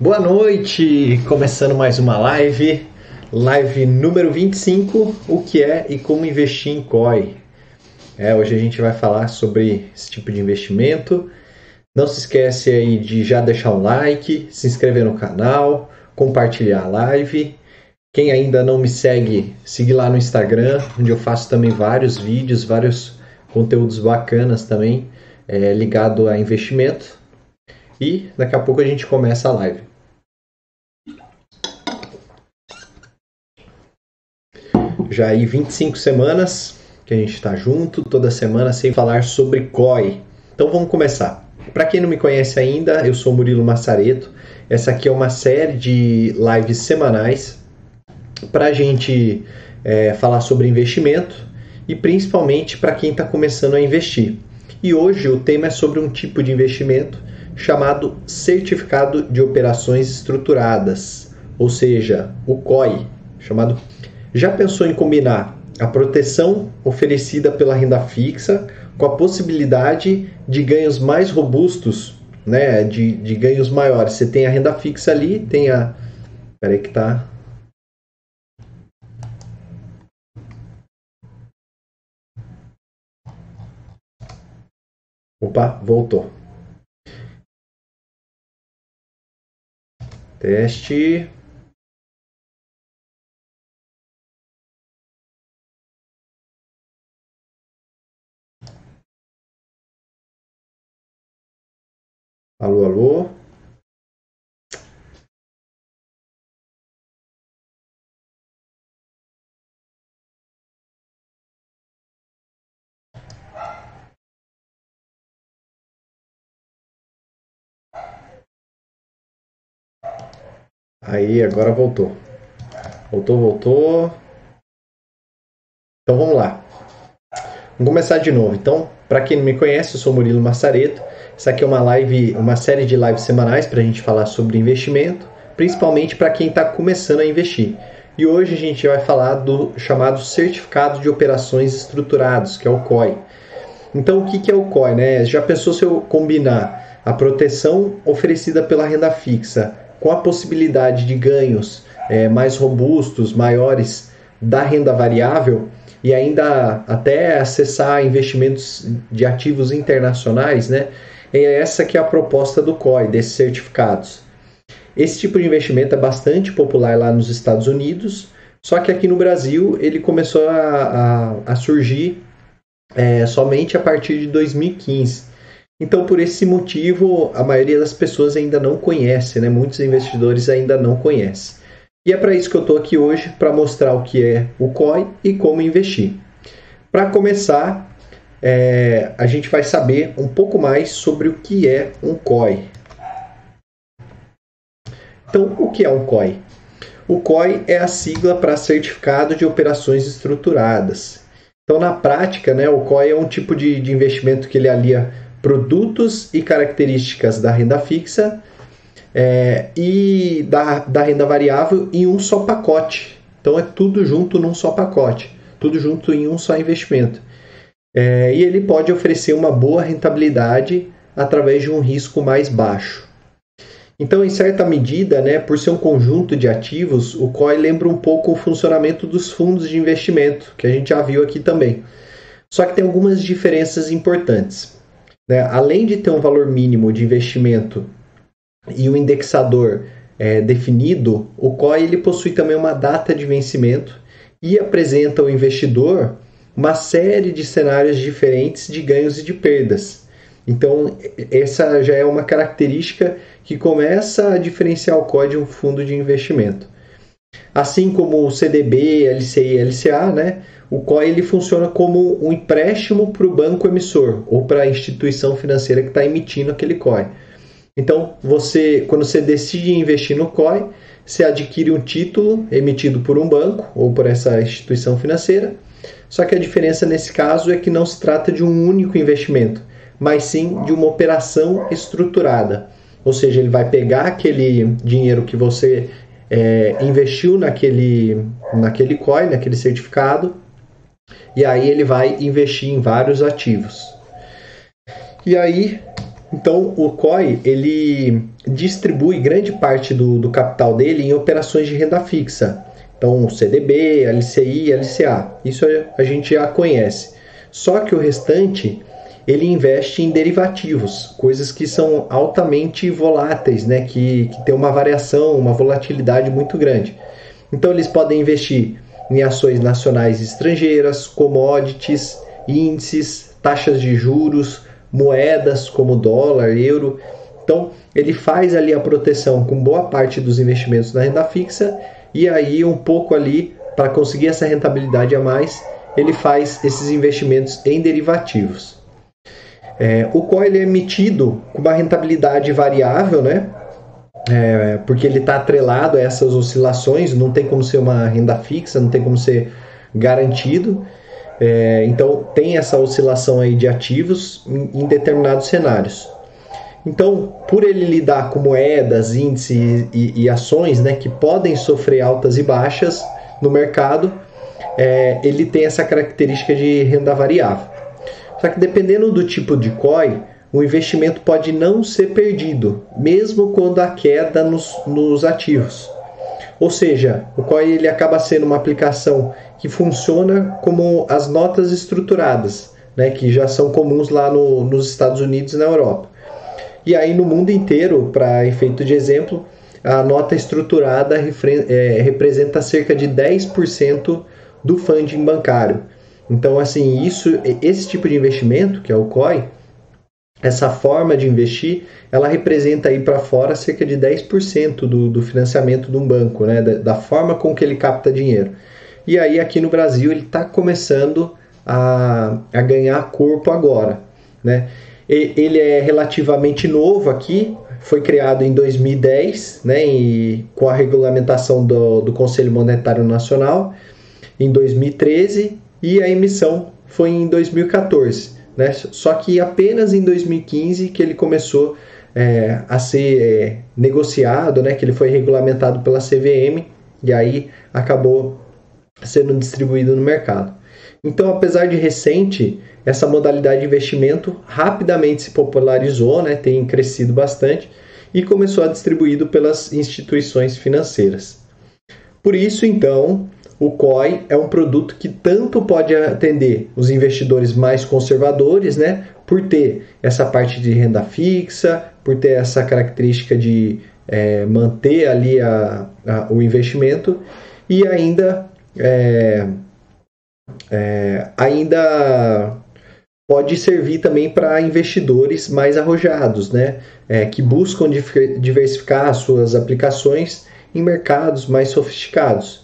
Boa noite! Começando mais uma live, live número 25, o que é e como investir em COI. É, hoje a gente vai falar sobre esse tipo de investimento. Não se esquece aí de já deixar um like, se inscrever no canal, compartilhar a live. Quem ainda não me segue, siga lá no Instagram, onde eu faço também vários vídeos, vários conteúdos bacanas também, é, ligado a investimento. E daqui a pouco a gente começa a live. Já aí 25 semanas que a gente está junto, toda semana, sem falar sobre COI. Então vamos começar. Para quem não me conhece ainda, eu sou Murilo Massareto. Essa aqui é uma série de lives semanais para a gente é, falar sobre investimento e principalmente para quem está começando a investir. E hoje o tema é sobre um tipo de investimento chamado Certificado de Operações Estruturadas, ou seja, o COI, chamado já pensou em combinar a proteção oferecida pela renda fixa com a possibilidade de ganhos mais robustos, né, de, de ganhos maiores? Você tem a renda fixa ali, tem a. Peraí que tá. Opa, voltou. Teste. Alô, alô. Aí, agora voltou. Voltou, voltou. Então vamos lá. Vamos começar de novo. Então, para quem não me conhece, eu sou Murilo Massareto. Essa aqui é uma live, uma série de lives semanais para a gente falar sobre investimento, principalmente para quem está começando a investir. E hoje a gente vai falar do chamado Certificado de Operações Estruturados, que é o COI. Então, o que é o COI? Né? Já pensou se eu combinar a proteção oferecida pela renda fixa com a possibilidade de ganhos é, mais robustos, maiores da renda variável e ainda até acessar investimentos de ativos internacionais, né? É essa que é a proposta do COI, desses certificados. Esse tipo de investimento é bastante popular lá nos Estados Unidos, só que aqui no Brasil ele começou a, a, a surgir é, somente a partir de 2015. Então, por esse motivo, a maioria das pessoas ainda não conhece, né? muitos investidores ainda não conhecem. E é para isso que eu estou aqui hoje, para mostrar o que é o COI e como investir. Para começar, é, a gente vai saber um pouco mais sobre o que é um COI. Então, o que é um COI? O COI é a sigla para Certificado de Operações Estruturadas. Então, na prática, né, o COI é um tipo de, de investimento que ele alia produtos e características da renda fixa é, e da, da renda variável em um só pacote. Então, é tudo junto num só pacote, tudo junto em um só investimento. É, e ele pode oferecer uma boa rentabilidade através de um risco mais baixo. Então, em certa medida, né, por ser um conjunto de ativos, o COI lembra um pouco o funcionamento dos fundos de investimento, que a gente já viu aqui também. Só que tem algumas diferenças importantes. Né? Além de ter um valor mínimo de investimento e um indexador é, definido, o COI ele possui também uma data de vencimento e apresenta ao investidor uma série de cenários diferentes de ganhos e de perdas. Então, essa já é uma característica que começa a diferenciar o COI de um fundo de investimento. Assim como o CDB, LCI e LCA, né, o COI ele funciona como um empréstimo para o banco emissor ou para a instituição financeira que está emitindo aquele COI. Então, você, quando você decide investir no COI, você adquire um título emitido por um banco ou por essa instituição financeira só que a diferença nesse caso é que não se trata de um único investimento, mas sim de uma operação estruturada. Ou seja, ele vai pegar aquele dinheiro que você é, investiu naquele, naquele coin, naquele certificado, e aí ele vai investir em vários ativos. E aí, Então, o COI ele distribui grande parte do, do capital dele em operações de renda fixa. Então, CDB, LCI, LCA. Isso a gente já conhece. Só que o restante ele investe em derivativos, coisas que são altamente voláteis, né? que, que tem uma variação, uma volatilidade muito grande. Então, eles podem investir em ações nacionais e estrangeiras, commodities, índices, taxas de juros, moedas como dólar, euro. Então, ele faz ali a proteção com boa parte dos investimentos na renda fixa e aí um pouco ali para conseguir essa rentabilidade a mais, ele faz esses investimentos em derivativos. É, o ele é emitido com uma rentabilidade variável, né? É, porque ele está atrelado a essas oscilações, não tem como ser uma renda fixa, não tem como ser garantido. É, então tem essa oscilação aí de ativos em, em, determinados cenários. Então, por ele lidar com moedas, índices e, e, ações, né, que podem sofrer altas e baixas no mercado, é, ele tem essa característica de renda variável. Só que dependendo do tipo de COI, o investimento pode não ser perdido, mesmo quando há queda nos, nos ativos. Ou seja, o COI ele acaba sendo uma aplicação que funciona como as notas estruturadas, né, que já são comuns lá no, nos Estados Unidos e na Europa. E aí no mundo inteiro, para efeito de exemplo, a nota estruturada é, representa cerca de 10% do funding bancário. Então, assim, isso, esse tipo de investimento, que é o COI, essa forma de investir, ela representa aí para fora cerca de 10% do, do financiamento de um banco, né? Da, da, forma com que ele capta dinheiro. E aí aqui no Brasil ele está começando a, a ganhar corpo agora, né? E, ele é relativamente novo aqui, foi criado em 2010, né? E, com a regulamentação do, do Conselho Monetário Nacional em 2013 e a emissão foi em 2014. Né? Só que apenas em 2015 que ele começou é, a ser é, negociado, né? que ele foi regulamentado pela CVM e aí acabou sendo distribuído no mercado. Então, apesar de recente, essa modalidade de investimento rapidamente se popularizou, né? tem crescido bastante e começou a distribuído pelas instituições financeiras. Por isso, então, o COI é um produto que tanto pode atender os investidores mais conservadores, né, por ter essa parte de renda fixa, por ter essa característica de é, manter ali a, a, o investimento e ainda é, é, ainda pode servir também para investidores mais arrojados, né, é, que buscam diversificar suas aplicações em mercados mais sofisticados.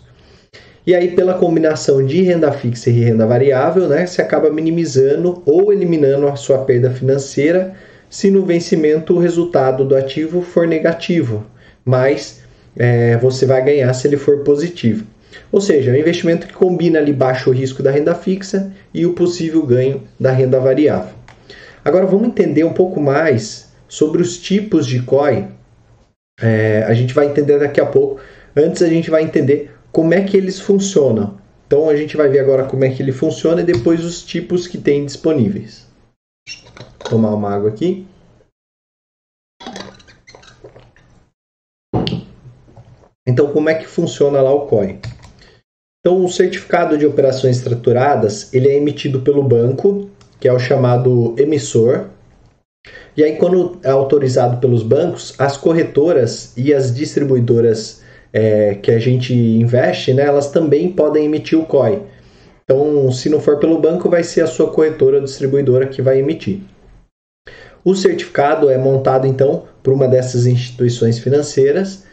E aí, pela combinação de renda fixa e renda variável, né, você acaba minimizando ou eliminando a sua perda financeira se no vencimento o resultado do ativo for negativo, mas é, você vai ganhar se ele for positivo. Ou seja, é um investimento que combina ali baixo risco da renda fixa e o possível ganho da renda variável. Agora vamos entender um pouco mais sobre os tipos de COI. É, a gente vai entender daqui a pouco. Antes a gente vai entender como é que eles funcionam. Então a gente vai ver agora como é que ele funciona e depois os tipos que tem disponíveis. Vou tomar uma água aqui. Então como é que funciona lá o COI? Então o certificado de operações estruturadas ele é emitido pelo banco, que é o chamado emissor. E aí quando é autorizado pelos bancos, as corretoras e as distribuidoras é, que a gente investe, né, elas também podem emitir o COI. Então, se não for pelo banco, vai ser a sua corretora distribuidora que vai emitir. O certificado é montado então por uma dessas instituições financeiras.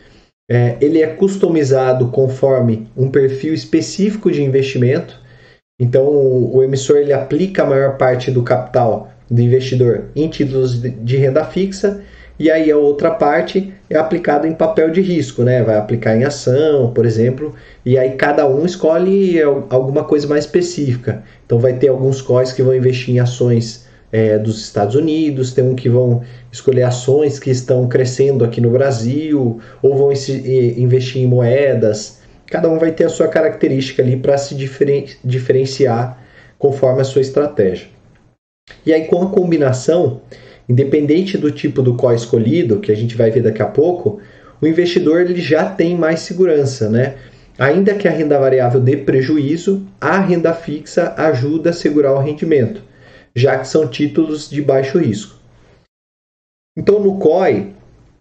É, ele é customizado conforme um perfil específico de investimento. Então, o, o emissor ele aplica a maior parte do capital do investidor em títulos de, de renda fixa e aí a outra parte é aplicada em papel de risco, né? Vai aplicar em ação, por exemplo, e aí cada um escolhe alguma coisa mais específica. Então vai ter alguns COIs que vão investir em ações é, dos Estados Unidos, tem um que vão escolher ações que estão crescendo aqui no Brasil, ou vão investir em moedas. Cada um vai ter a sua característica ali para se diferen diferenciar conforme a sua estratégia. E aí com a combinação independente do tipo do COI escolhido, que a gente vai ver daqui a pouco, o investidor ele já tem mais segurança, né? Ainda que a renda variável dê prejuízo, a renda fixa ajuda a segurar o rendimento, já que são títulos de baixo risco. Então, no COI,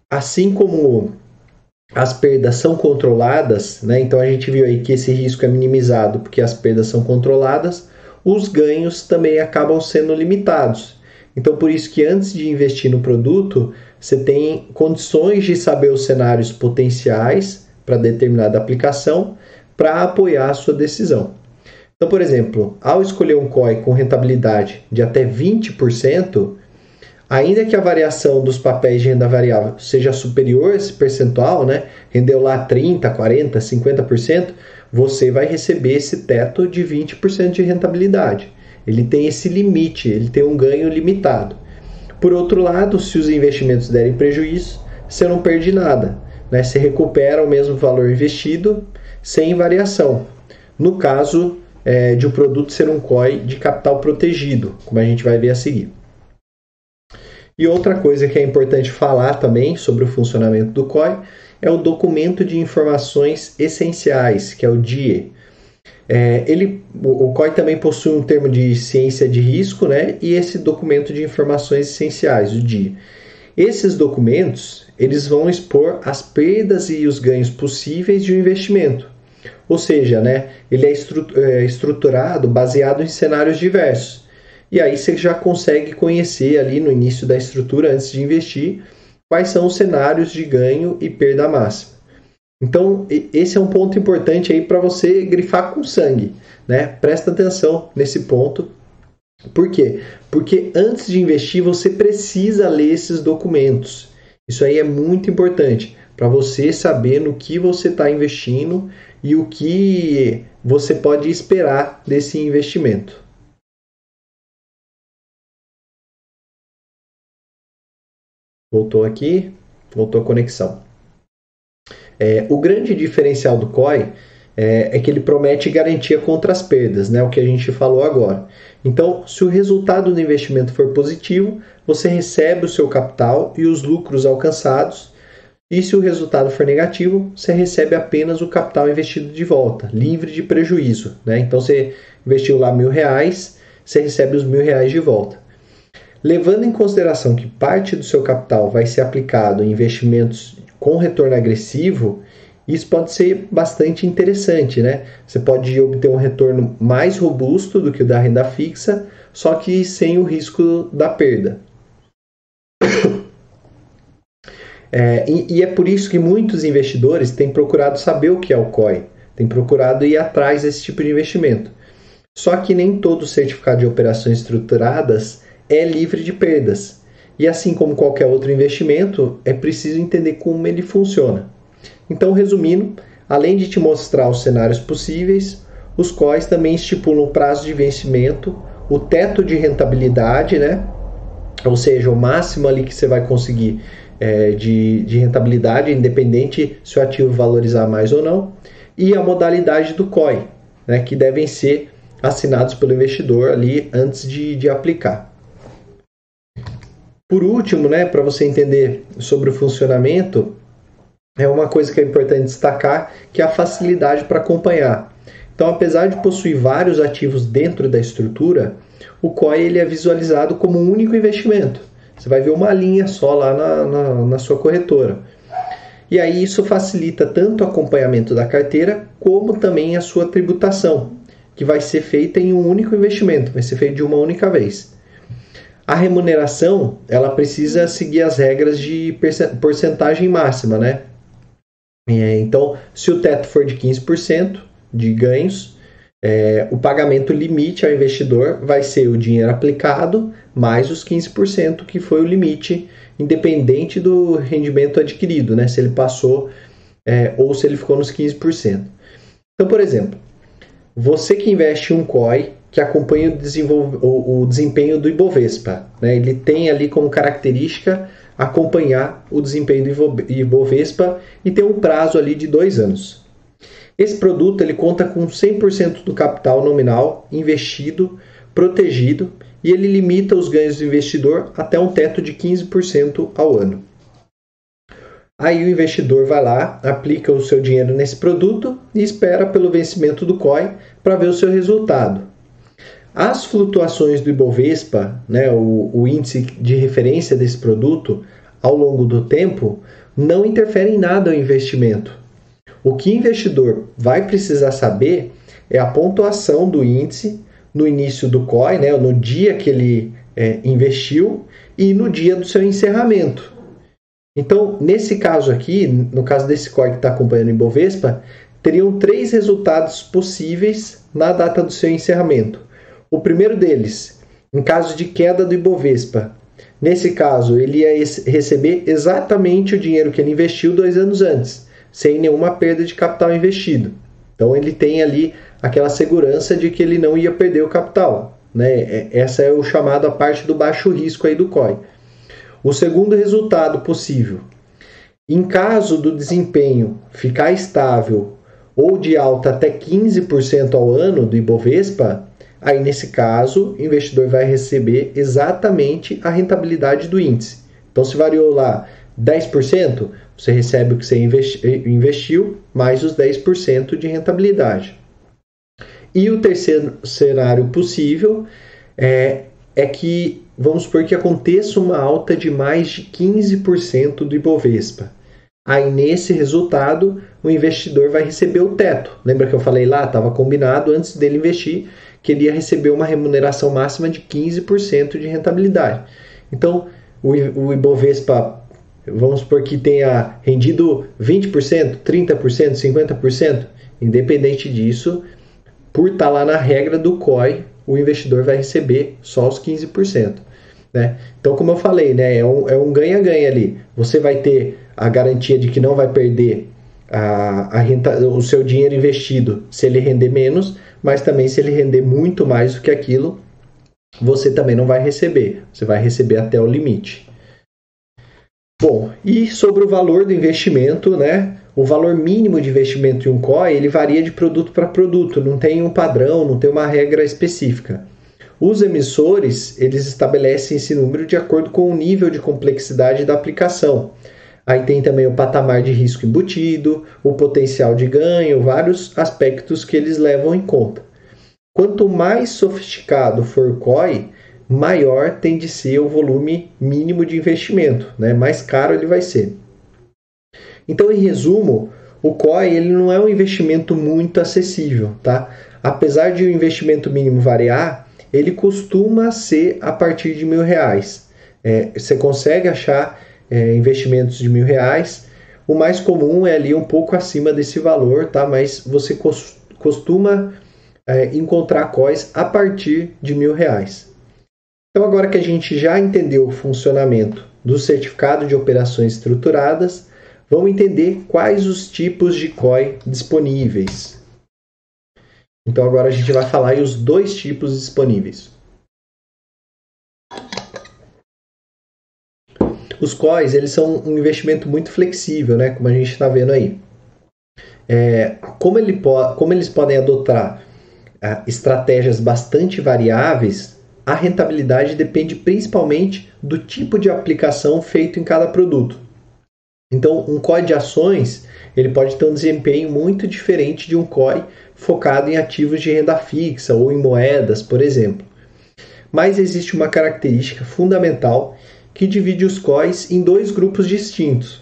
assim como as perdas são controladas, né? então a gente viu aí que esse risco é minimizado porque as perdas são controladas, os ganhos também acabam sendo limitados. Então, por isso que antes de investir no produto, você tem condições de saber os cenários potenciais para determinada aplicação para apoiar a sua decisão. Então, por exemplo, ao escolher um COI com rentabilidade de até 20%, ainda que a variação dos papéis de renda variável seja superior a esse percentual, né, rendeu lá 30, 40, 50%, você vai receber esse teto de 20% de rentabilidade. Ele tem esse limite, ele tem um ganho limitado. Por outro lado, se os investimentos derem prejuízo, você não perde nada. Né? Você recupera o mesmo valor investido sem variação. No caso é, de o um produto ser um COI de capital protegido, como a gente vai ver a seguir. E outra coisa que é importante falar também sobre o funcionamento do COI é o documento de informações essenciais, que é o DIE. É, ele, o COI também possui um termo de ciência de risco né, e esse documento de informações essenciais, o DIE. Esses documentos eles vão expor as perdas e os ganhos possíveis de um investimento. Ou seja, né, ele é, é estruturado baseado em cenários diversos. E aí você já consegue conhecer ali no início da estrutura, antes de investir, quais são os cenários de ganho e perda máxima. Então, esse é um ponto importante aí para você grifar com sangue, né? Presta atenção nesse ponto. Por quê? Porque antes de investir, você precisa ler esses documentos. Isso aí é muito importante para você saber no que você está investindo e o que você pode esperar desse investimento. Voltou aqui, voltou a conexão. É, o grande diferencial do COI é, é, que ele promete garantia contra as perdas, né, o que a gente falou agora. Então, se o resultado do investimento for positivo, você recebe o seu capital e os lucros alcançados, e se o resultado for negativo, você recebe apenas o capital investido de volta, livre de prejuízo. Né? Então, você investiu lá mil reais, você recebe os mil reais de volta. Levando em consideração que parte do seu capital vai ser aplicado em investimentos com retorno agressivo, isso pode ser bastante interessante, né? Você pode obter um retorno mais robusto do que o da renda fixa, só que sem o risco da perda. É, e, e, é por isso que muitos investidores têm procurado saber o que é o COI, têm procurado ir atrás desse tipo de investimento. Só que nem todo certificado de operações estruturadas é livre de perdas. E assim como qualquer outro investimento, é preciso entender como ele funciona. Então, resumindo, além de te mostrar os cenários possíveis, os quais também estipulam o prazo de vencimento, o teto de rentabilidade, né? ou seja, o máximo ali que você vai conseguir é, de, de rentabilidade, independente se o ativo valorizar mais ou não, e a modalidade do COI, né? que devem ser assinados pelo investidor ali antes de, de aplicar. Por último, né, para você entender sobre o funcionamento, é uma coisa que é importante destacar, que é a facilidade para acompanhar. Então, apesar de possuir vários ativos dentro da estrutura, o COI ele é visualizado como um único investimento. Você vai ver uma linha só lá na, na, na sua corretora. E aí isso facilita tanto o acompanhamento da carteira, como também a sua tributação, que vai ser feita em um único investimento, vai ser feita de uma única vez. A remuneração, ela precisa seguir as regras de porcentagem máxima, né? É, então, se o teto for de 15% de ganhos, é, o pagamento limite ao investidor vai ser o dinheiro aplicado mais os 15% que foi o limite, independente do rendimento adquirido, né? Se ele passou é, ou se ele ficou nos 15%. Então, por exemplo, você que investe em um COI que acompanha o, o, desempenho do Ibovespa. Né? Ele tem ali como característica acompanhar o desempenho do Ibovespa e tem um prazo ali de dois anos. Esse produto ele conta com 100% do capital nominal investido, protegido e ele limita os ganhos do investidor até um teto de 15% ao ano. Aí o investidor vai lá, aplica o seu dinheiro nesse produto e espera pelo vencimento do COI para ver o seu resultado. As flutuações do Ibovespa, né, o, o índice de referência desse produto, ao longo do tempo, não interferem em nada no investimento. O que o investidor vai precisar saber é a pontuação do índice no início do COI, né, no dia que ele é, investiu e no dia do seu encerramento. Então, nesse caso aqui, no caso desse COI que está acompanhando o Ibovespa, teriam três resultados possíveis na data do seu encerramento. O primeiro deles, em caso de queda do Ibovespa, nesse caso ele ia receber exatamente o dinheiro que ele investiu dois anos antes, sem nenhuma perda de capital investido. Então ele tem ali aquela segurança de que ele não ia perder o capital. Né? É, essa é o chamado a parte do baixo risco aí do COI. O segundo resultado possível, em caso do desempenho ficar estável ou de alta até 15% ao ano do Ibovespa, aí nesse caso o investidor vai receber exatamente a rentabilidade do índice. Então se variou lá 10%, você recebe o que você investiu mais os 10% de rentabilidade. E o terceiro cenário possível é, é que vamos supor que aconteça uma alta de mais de 15% do Ibovespa. Aí nesse resultado, o investidor vai receber o teto. Lembra que eu falei lá, estava combinado antes dele investir que ele ia receber uma remuneração máxima de 15% de rentabilidade. Então, o Ibovespa, vamos supor que tenha rendido 20%, 30%, 50%, independente disso, por estar lá na regra do COI, o investidor vai receber só os 15%. Né? Então, como eu falei, né, é um, é um ganha-ganha ali. Você vai ter a garantia de que não vai perder a, a renta, o seu dinheiro investido se ele render menos, mas também se ele render muito mais do que aquilo, você também não vai receber. Você vai receber até o limite. Bom, e sobre o valor do investimento, né? O valor mínimo de investimento em um COI ele varia de produto para produto, não tem um padrão, não tem uma regra específica. Os emissores eles estabelecem esse número de acordo com o nível de complexidade da aplicação. Aí tem também o patamar de risco embutido, o potencial de ganho, vários aspectos que eles levam em conta. Quanto mais sofisticado for o COI, maior tem de ser o volume mínimo de investimento, né? mais caro ele vai ser. Então, em resumo, o COI ele não é um investimento muito acessível, tá? Apesar de o investimento mínimo variar, ele costuma ser a partir de mil reais. É, você consegue achar é, investimentos de mil reais. O mais comum é ali um pouco acima desse valor, tá? Mas você costuma é, encontrar COIs a partir de mil reais. Então, agora que a gente já entendeu o funcionamento do certificado de operações estruturadas, vamos entender quais os tipos de COI disponíveis. Então agora a gente vai falar os dois tipos disponíveis. Os COIs eles são um investimento muito flexível, né? como a gente está vendo aí. É, como, ele como eles podem adotar uh, estratégias bastante variáveis, a rentabilidade depende principalmente do tipo de aplicação feito em cada produto. Então, um COI de ações ele pode ter um desempenho muito diferente de um COI focado em ativos de renda fixa ou em moedas, por exemplo. Mas existe uma característica fundamental que divide os COIs em dois grupos distintos.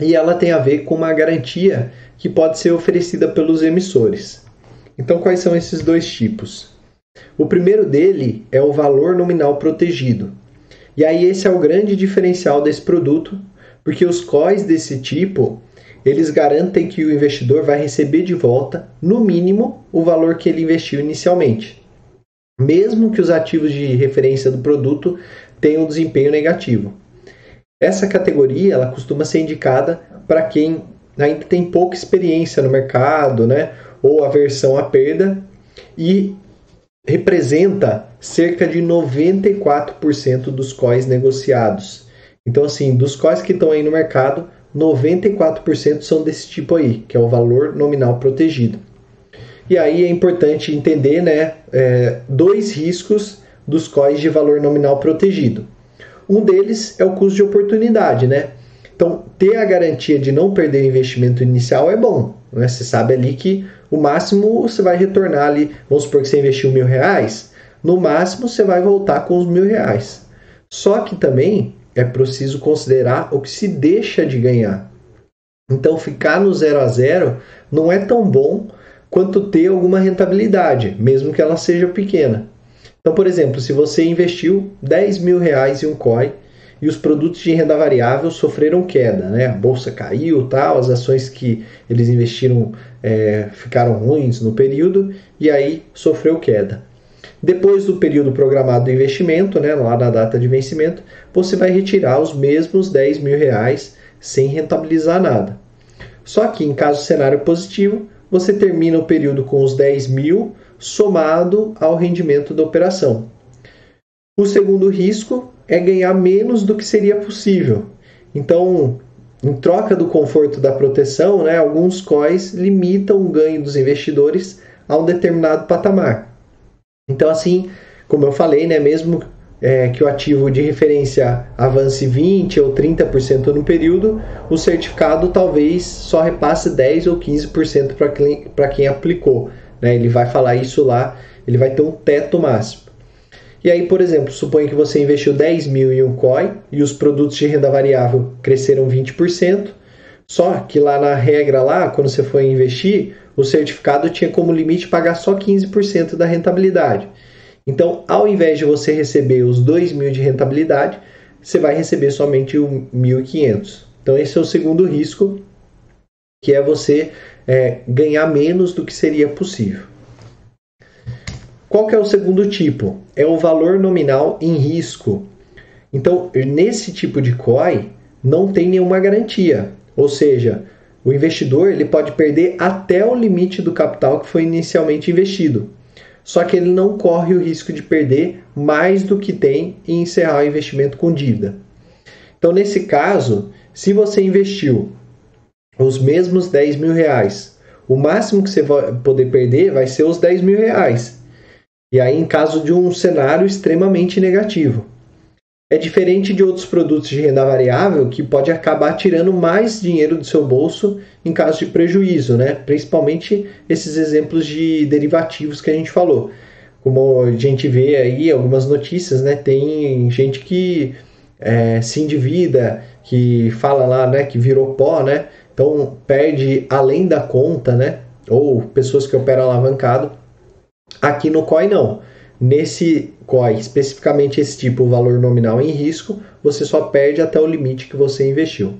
E ela tem a ver com uma garantia que pode ser oferecida pelos emissores. Então, quais são esses dois tipos? O primeiro dele é o valor nominal protegido. E aí esse é o grande diferencial desse produto porque os COIs desse tipo, eles garantem que o investidor vai receber de volta, no mínimo, o valor que ele investiu inicialmente, mesmo que os ativos de referência do produto tenham um desempenho negativo. Essa categoria ela costuma ser indicada para quem ainda tem pouca experiência no mercado, né, ou aversão à perda e representa cerca de 94% dos COIs negociados. Então, assim, dos quais que estão aí no mercado, 94% são desse tipo aí, que é o valor nominal protegido. E aí é importante entender né, é, dois riscos dos COIs de valor nominal protegido. Um deles é o custo de oportunidade, né? Então, ter a garantia de não perder o investimento inicial é bom. Né? Você sabe ali que o máximo você vai retornar ali, vamos supor que você investiu mil reais, no máximo você vai voltar com os mil reais. Só que também é preciso considerar o que se deixa de ganhar. Então, ficar no zero a zero não é tão bom quanto ter alguma rentabilidade, mesmo que ela seja pequena. Então, por exemplo, se você investiu 10 mil reais em um COI e os produtos de renda variável sofreram queda, né? A bolsa caiu, tal, as ações que eles investiram é, ficaram ruins no período e aí sofreu queda. Depois do período programado do investimento, né, lá na data de vencimento, você vai retirar os mesmos 10 mil reais sem rentabilizar nada. Só que em caso cenário positivo, você termina o período com os 10 mil somado ao rendimento da operação. O segundo risco é ganhar menos do que seria possível. Então, em troca do conforto da proteção, né, alguns COIs limitam o ganho dos investidores a um determinado patamar. Então, assim, como eu falei, né, mesmo é, que o ativo de referência avance 20% ou 30% no período, o certificado talvez só repasse 10% ou 15% para quem aplicou. Né? Ele vai falar isso lá, ele vai ter um teto máximo. E aí, por exemplo, suponha que você investiu 10 mil em um COI e os produtos de renda variável cresceram 20%, só que lá na regra, lá, quando você foi investir, o certificado tinha como limite pagar só 15% da rentabilidade. Então, ao invés de você receber os 2 mil de rentabilidade, você vai receber somente o 1.500. Então, esse é o segundo risco, que é você é, ganhar menos do que seria possível. Qual que é o segundo tipo? É o valor nominal em risco. Então, nesse tipo de COI, não tem nenhuma garantia. Ou seja, o investidor ele pode perder até o limite do capital que foi inicialmente investido só que ele não corre o risco de perder mais do que tem e encerrar o investimento com dívida. Então, nesse caso, se você investiu os mesmos 10 mil reais, o máximo que você vai poder perder vai ser os 10 mil reais. E aí, em caso de um cenário extremamente negativo. É diferente de outros produtos de renda variável que pode acabar tirando mais dinheiro do seu bolso em caso de prejuízo, né? Principalmente esses exemplos de derivativos que a gente falou. Como a gente vê aí algumas notícias, né? Tem gente que é, se endivida, que fala lá, né? Que virou pó, né? Então perde além da conta, né? Ou pessoas que operam alavancado. Aqui no COI não. Nesse COI, especificamente esse tipo, o valor nominal em risco, você só perde até o limite que você investiu.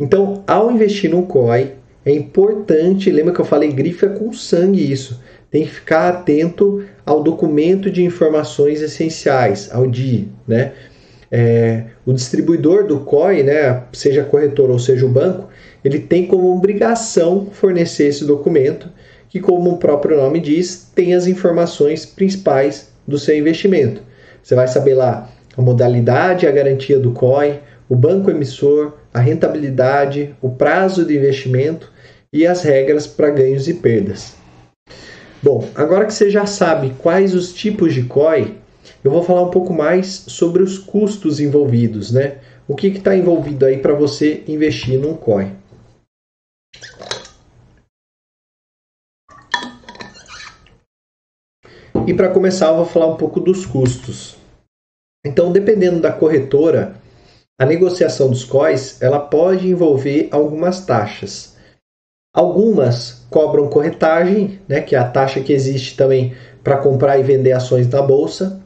Então, ao investir no COI, é importante, lembra que eu falei, grifa com sangue isso. Tem que ficar atento ao documento de informações essenciais, ao DI, né? É, o distribuidor do COI, né, seja corretor ou seja o banco, ele tem como obrigação fornecer esse documento, que, como o próprio nome diz, tem as informações principais do seu investimento. Você vai saber lá a modalidade, a garantia do COI, o banco emissor, a rentabilidade, o prazo de investimento e as regras para ganhos e perdas. Bom, agora que você já sabe quais os tipos de COI, eu vou falar um pouco mais sobre os custos envolvidos, né? O que está envolvido aí para você investir num COI? E para começar, eu vou falar um pouco dos custos. Então, dependendo da corretora, a negociação dos COIs ela pode envolver algumas taxas. Algumas cobram corretagem, né, que é a taxa que existe também para comprar e vender ações na bolsa.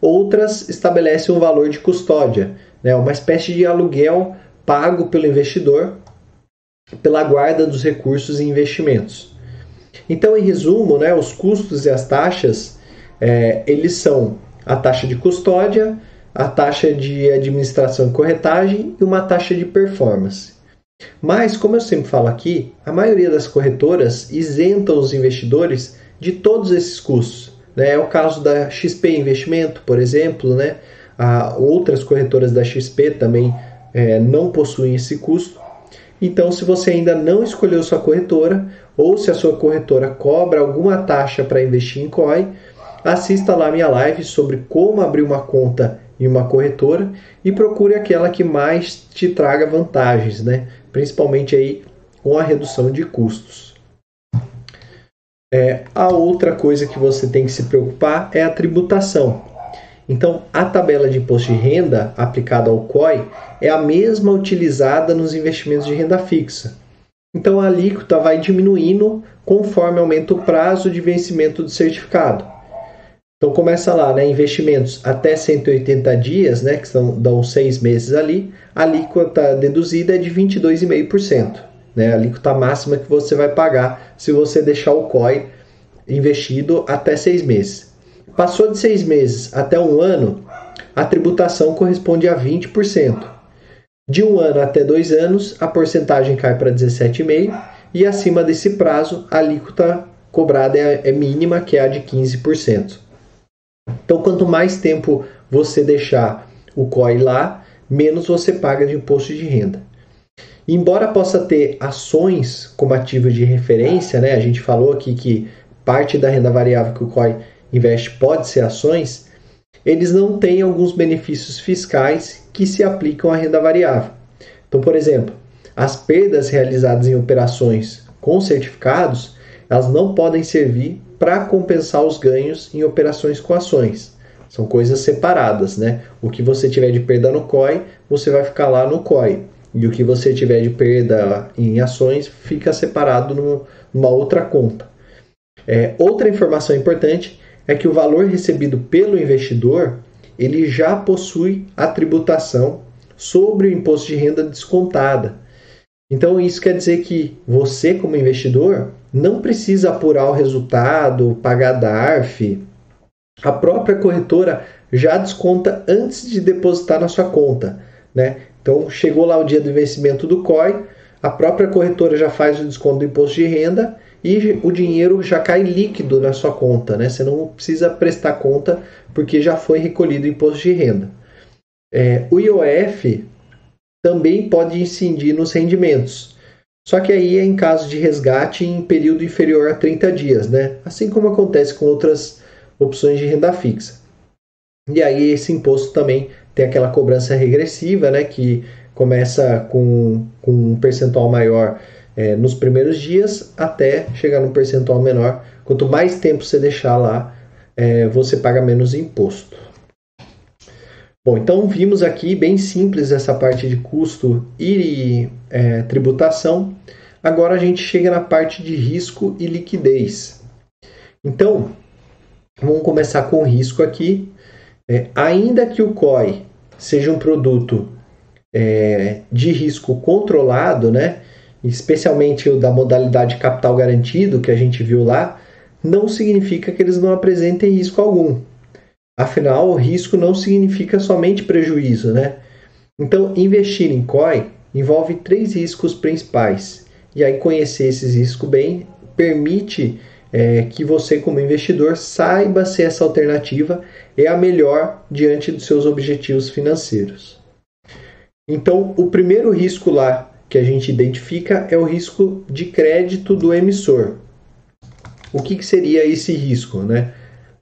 Outras estabelecem um valor de custódia, né, uma espécie de aluguel pago pelo investidor pela guarda dos recursos e investimentos. Então, em resumo, né, os custos e as taxas é, eles são a taxa de custódia, a taxa de administração e corretagem e uma taxa de performance. Mas, como eu sempre falo aqui, a maioria das corretoras isenta os investidores de todos esses custos. Né? É o caso da XP Investimento, por exemplo, né? Outras corretoras da XP também é, não possuem esse custo. Então, se você ainda não escolheu sua corretora, ou se a sua corretora cobra alguma taxa para investir em COI, assista lá minha live sobre como abrir uma conta em uma corretora e procure aquela que mais te traga vantagens, né? Principalmente aí com a redução de custos. É, a outra coisa que você tem que se preocupar é a tributação. Então, a tabela de imposto de renda aplicada ao COI é a mesma utilizada nos investimentos de renda fixa. Então, a alíquota vai diminuindo conforme aumenta o prazo de vencimento do certificado. Então, começa lá, né? Investimentos até 180 dias, né? Que são, dão seis meses ali, a alíquota deduzida é de 22,5%. Né? A alíquota máxima que você vai pagar se você deixar o COI investido até seis meses. Passou de seis meses até um ano, a tributação corresponde a 20%. De um ano até dois anos, a porcentagem cai para 17,5% e acima desse prazo, a alíquota cobrada é, é mínima, que é a de 15%. Quanto mais tempo você deixar o COI lá, menos você paga de imposto de renda. Embora possa ter ações como ativo de referência, né? a gente falou aqui que parte da renda variável que o COI investe pode ser ações, eles não têm alguns benefícios fiscais que se aplicam à renda variável. Então, por exemplo, as perdas realizadas em operações com certificados, elas não podem servir para compensar os ganhos em operações com ações. São coisas separadas, né? O que você tiver de perda no COI, você vai ficar lá no COI. E o que você tiver de perda em ações fica separado numa outra conta. É, outra informação importante é que o valor recebido pelo investidor ele já possui a tributação sobre o imposto de renda descontada. Então isso quer dizer que você como investidor não precisa apurar o resultado, pagar DARF. A própria corretora já desconta antes de depositar na sua conta, né? Então chegou lá o dia do vencimento do COI, a própria corretora já faz o desconto do imposto de renda e o dinheiro já cai líquido na sua conta, né? Você não precisa prestar conta porque já foi recolhido o imposto de renda. É, o IOF também pode incidir nos rendimentos. Só que aí é em caso de resgate em período inferior a 30 dias, né? Assim como acontece com outras opções de renda fixa. E aí esse imposto também tem aquela cobrança regressiva, né? Que começa com, com um percentual maior é, nos primeiros dias até chegar num percentual menor. Quanto mais tempo você deixar lá, é, você paga menos imposto. Bom, então vimos aqui bem simples essa parte de custo e é, tributação. Agora a gente chega na parte de risco e liquidez. Então, vamos começar com o risco aqui. É, ainda que o COI seja um produto é, de risco controlado, né? especialmente o da modalidade capital garantido que a gente viu lá, não significa que eles não apresentem risco algum. Afinal, o risco não significa somente prejuízo, né? Então, investir em COI envolve três riscos principais. E aí, conhecer esses riscos bem permite é, que você, como investidor, saiba se essa alternativa é a melhor diante dos seus objetivos financeiros. Então, o primeiro risco lá que a gente identifica é o risco de crédito do emissor. O que, que seria esse risco? Né?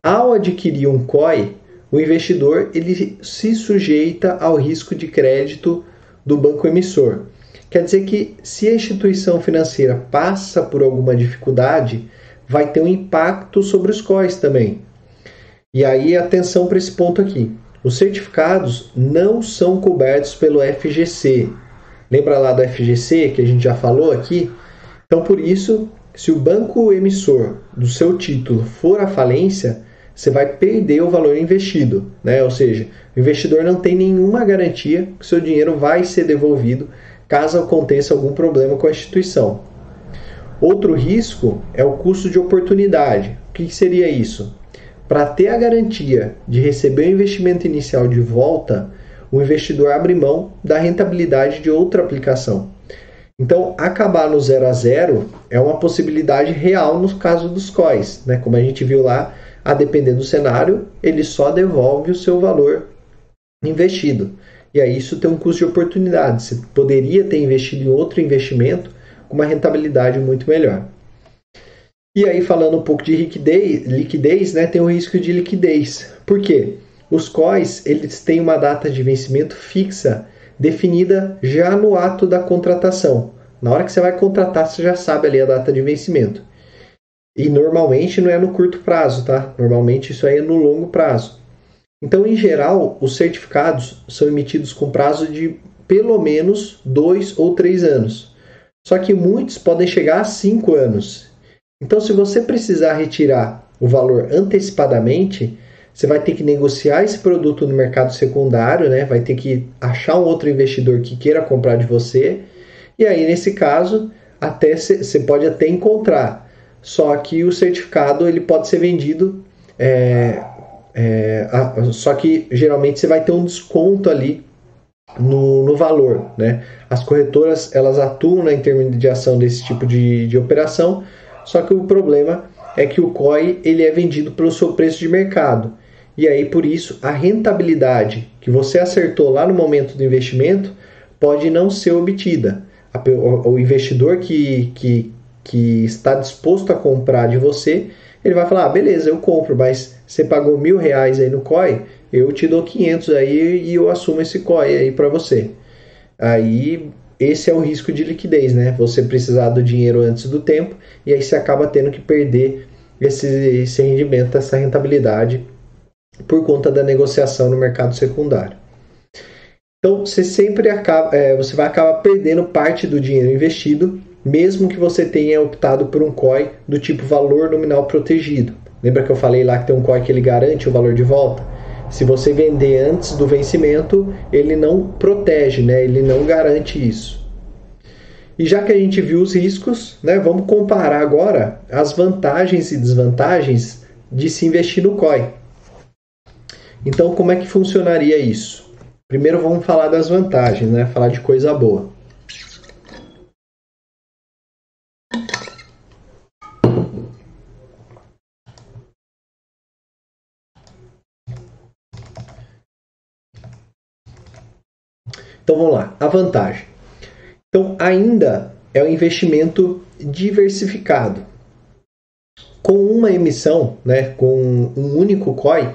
Ao adquirir um COI, o investidor ele se sujeita ao risco de crédito do banco emissor. Quer dizer que se a instituição financeira passa por alguma dificuldade, vai ter um impacto sobre os COIs também. E aí, atenção para esse ponto aqui. Os certificados não são cobertos pelo FGC, Lembra lá do FGC que a gente já falou aqui? Então, por isso, se o banco emissor do seu título for à falência, você vai perder o valor investido, né? Ou seja, o investidor não tem nenhuma garantia que seu dinheiro vai ser devolvido caso aconteça algum problema com a instituição. Outro risco é o custo de oportunidade. O que seria isso? Para ter a garantia de receber o investimento inicial de volta, o investidor abre mão da rentabilidade de outra aplicação. Então, acabar no zero a zero é uma possibilidade real no caso dos COIs. Né? Como a gente viu lá, a depender do cenário, ele só devolve o seu valor investido. E aí isso tem um custo de oportunidade. Você poderia ter investido em outro investimento com uma rentabilidade muito melhor. E aí, falando um pouco de liquidez, liquidez né, tem o risco de liquidez. Por quê? Os COIs eles têm uma data de vencimento fixa definida já no ato da contratação. Na hora que você vai contratar, você já sabe ali a data de vencimento. E normalmente não é no curto prazo, tá? Normalmente isso aí é no longo prazo. Então, em geral, os certificados são emitidos com prazo de pelo menos dois ou três anos. Só que muitos podem chegar a cinco anos. Então, se você precisar retirar o valor antecipadamente, você vai ter que negociar esse produto no mercado secundário, né? Vai ter que achar um outro investidor que queira comprar de você. E aí, nesse caso, até você pode até encontrar. Só que o certificado ele pode ser vendido. É, é, só que geralmente você vai ter um desconto ali no, no, valor. Né? As corretoras elas atuam na intermediação desse tipo de, de operação, só que o problema é que o COI ele é vendido pelo seu preço de mercado. E aí, por isso, a rentabilidade que você acertou lá no momento do investimento pode não ser obtida. O investidor que, que, que está disposto a comprar de você, ele vai falar: ah, beleza, eu compro, mas você pagou mil reais aí no COI, eu te dou 500 aí e eu assumo esse COI aí para você. Aí esse é o risco de liquidez, né? Você precisar do dinheiro antes do tempo e aí você acaba tendo que perder esse, esse rendimento, essa rentabilidade por conta da negociação no mercado secundário. Então você sempre acaba, é, você vai acabar perdendo parte do dinheiro investido, mesmo que você tenha optado por um COI do tipo valor nominal protegido. Lembra que eu falei lá que tem um COI que ele garante o valor de volta? Se você vender antes do vencimento, ele não protege, né? ele não garante isso. E já que a gente viu os riscos, né, vamos comparar agora as vantagens e desvantagens de se investir no COI. Então, como é que funcionaria isso? Primeiro vamos falar das vantagens, né? Falar de coisa boa. Então vamos lá, a vantagem. Então ainda é um investimento diversificado. Com uma emissão, né, com um único COI,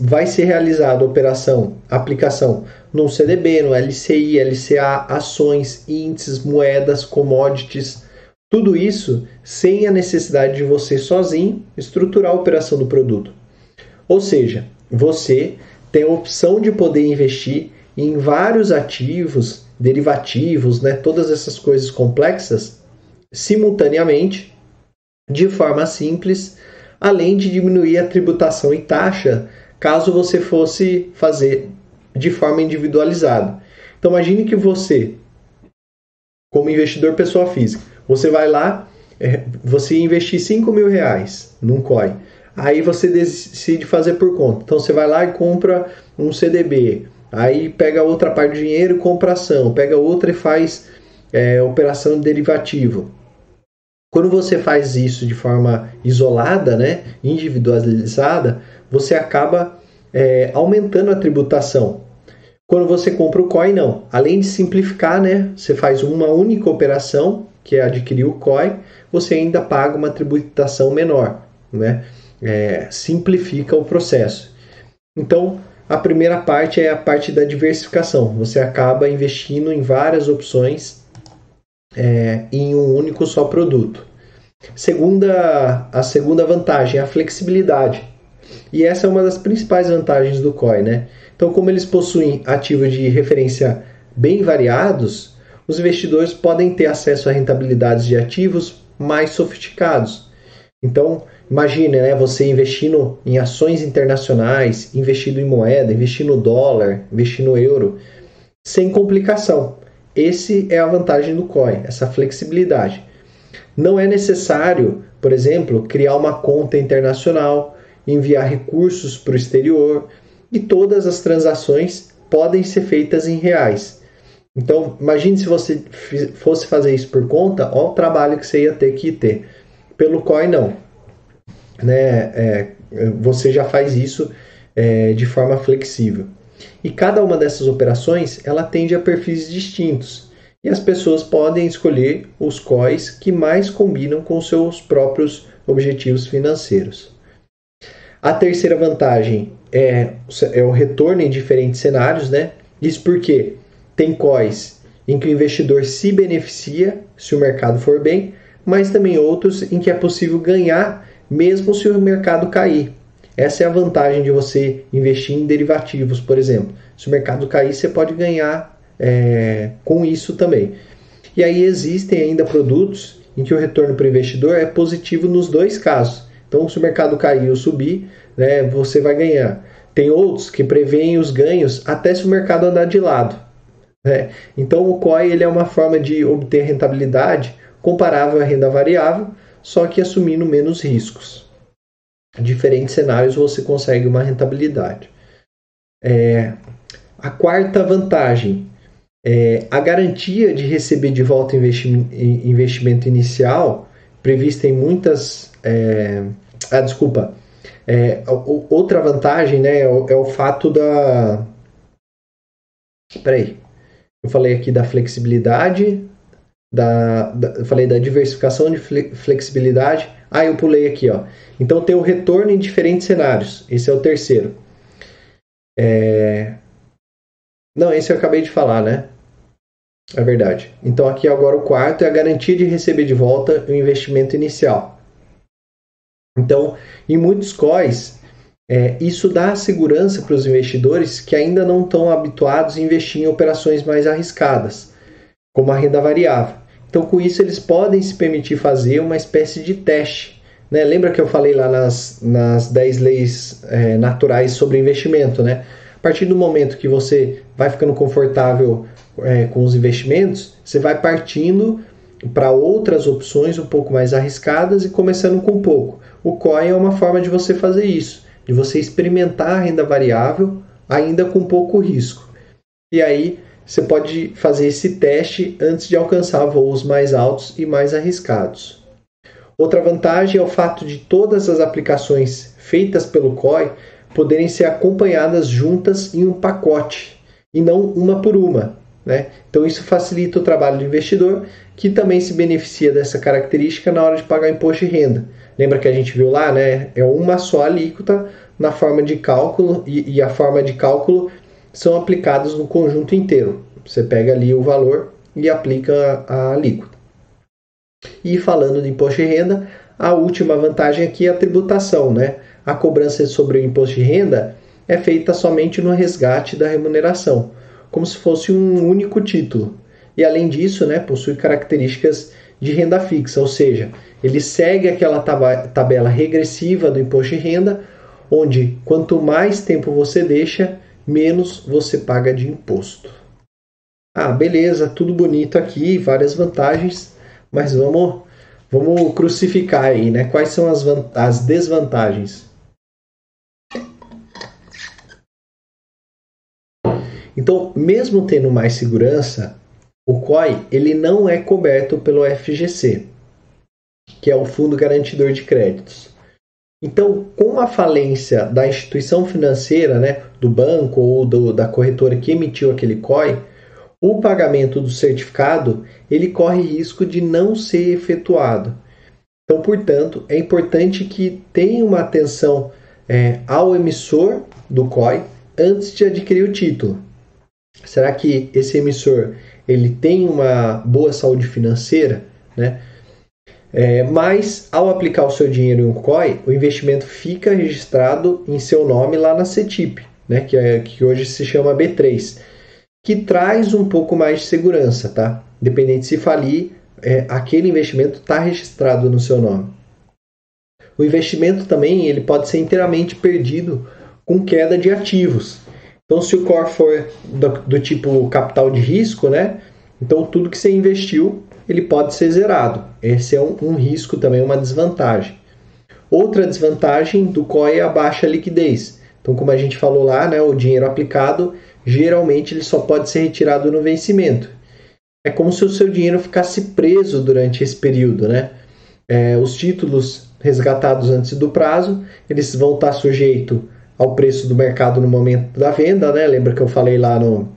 vai ser realizada a operação, aplicação no CDB, no LCI, LCA, ações, índices, moedas, commodities, tudo isso sem a necessidade de você sozinho estruturar a operação do produto. Ou seja, você tem a opção de poder investir em vários ativos, derivativos, né, todas essas coisas complexas, simultaneamente, de forma simples, além de diminuir a tributação e taxa caso você fosse fazer de forma individualizada. Então imagine que você, como investidor pessoa física, você vai lá, é, você investir 5 mil reais num COI. Aí você decide fazer por conta. Então você vai lá e compra um CDB, Aí pega outra parte do dinheiro e compra ação, pega outra e faz é, operação de derivativo. Quando você faz isso de forma isolada, né, individualizada, você acaba é, aumentando a tributação. Quando você compra o COI, não. Além de simplificar, né, você faz uma única operação, que é adquirir o COI, você ainda paga uma tributação menor. Né? É, simplifica o processo. Então, a primeira parte é a parte da diversificação. Você acaba investindo em várias opções é, em um único só produto. Segunda, a segunda vantagem é a flexibilidade. E essa é uma das principais vantagens do COI, né? Então, como eles possuem ativos de referência bem variados, os investidores podem ter acesso a rentabilidades de ativos mais sofisticados. Então, Imagine, né, você investindo em ações internacionais, investindo em moeda, investindo no dólar, investindo no euro, sem complicação. Esse é a vantagem do COI, essa flexibilidade. Não é necessário, por exemplo, criar uma conta internacional, enviar recursos para o exterior e todas as transações podem ser feitas em reais. Então, imagine se você fosse fazer isso por conta, olha o trabalho que você ia ter que ter. Pelo COI, não né, é, você já faz isso é, de forma flexível. E cada uma dessas operações ela tende a perfis distintos. e as pessoas podem escolher os COIs que mais combinam com seus próprios objetivos financeiros. A terceira vantagem é, é o retorno em diferentes cenários, né? Isso porque tem COIs em que o investidor se beneficia se o mercado for bem, mas também outros em que é possível ganhar mesmo se o mercado cair. Essa é a vantagem de você investir em derivativos, por exemplo. Se o mercado cair, você pode ganhar é, com isso também. E aí existem ainda produtos em que o retorno para o investidor é positivo nos dois casos. Então, se o mercado cair ou subir, né, você vai ganhar. Tem outros que preveem os ganhos até se o mercado andar de lado. Né? Então, o COI ele é uma forma de obter rentabilidade comparável à renda variável, só que assumindo menos riscos. Em diferentes cenários você consegue uma rentabilidade. É, a quarta vantagem é a garantia de receber de volta investimento inicial prevista em muitas. É, ah, desculpa. É, outra vantagem né, é o, é o fato da. Peraí. Eu falei aqui da flexibilidade, da, da, falei da diversificação de flexibilidade. Ah, eu pulei aqui, ó. Então tem o retorno em diferentes cenários. Esse é o terceiro. É... Não, esse eu acabei de falar, né? É verdade. Então aqui agora o quarto é a garantia de receber de volta o investimento inicial. Então, em muitos COIs, é, isso dá segurança para os investidores que ainda não estão habituados a investir em operações mais arriscadas, como a renda variável. Então, com isso, eles podem se permitir fazer uma espécie de teste. Né? Lembra que eu falei lá nas, nas 10 leis é, naturais sobre investimento? Né? A partir do momento que você vai ficando confortável é, com os investimentos, você vai partindo para outras opções um pouco mais arriscadas e começando com pouco. O COI é uma forma de você fazer isso, de você experimentar a renda variável ainda com pouco risco. E aí você pode fazer esse teste antes de alcançar voos mais altos e mais arriscados. Outra vantagem é o fato de todas as aplicações feitas pelo COI poderem ser acompanhadas juntas em um pacote e não uma por uma. Né? Então isso facilita o trabalho do investidor, que também se beneficia dessa característica na hora de pagar imposto de renda. Lembra que a gente viu lá, né? É uma só alíquota na forma de cálculo e, e a forma de cálculo são aplicados no conjunto inteiro. Você pega ali o valor e aplica a alíquota. E falando de imposto de renda, a última vantagem aqui é a tributação, né? A cobrança sobre o imposto de renda é feita somente no resgate da remuneração, como se fosse um único título. E além disso, né, possui características de renda fixa, ou seja, ele segue aquela tabela regressiva do imposto de renda, onde quanto mais tempo você deixa, menos você paga de imposto. Ah, beleza, tudo bonito aqui, várias vantagens, mas vamos, vamos crucificar aí, né? Quais são as, as desvantagens? Então, mesmo tendo mais segurança, o COI ele não é coberto pelo FGC, que é o Fundo Garantidor de Créditos. Então, com a falência da instituição financeira, né, do banco ou do, da corretora que emitiu aquele COI, o pagamento do certificado ele corre risco de não ser efetuado. Então, portanto, é importante que tenha uma atenção é, ao emissor do COI antes de adquirir o título. Será que esse emissor ele tem uma boa saúde financeira, né? É, mas, ao aplicar o seu dinheiro em um COI, o investimento fica registrado em seu nome lá na CETIP, né, que, é, que hoje se chama B3, que traz um pouco mais de segurança, tá? Dependente se falir, é, aquele investimento está registrado no seu nome. O investimento também ele pode ser inteiramente perdido com queda de ativos. Então, se o core for do, do tipo capital de risco, né? Então, tudo que você investiu ele pode ser zerado. Esse é um, um risco também, uma desvantagem. Outra desvantagem do COI é a baixa liquidez. Então, como a gente falou lá, né, o dinheiro aplicado geralmente ele só pode ser retirado no vencimento. É como se o seu dinheiro ficasse preso durante esse período, né? É, os títulos resgatados antes do prazo, eles vão estar sujeitos ao preço do mercado no momento da venda, né? Lembra que eu falei lá no,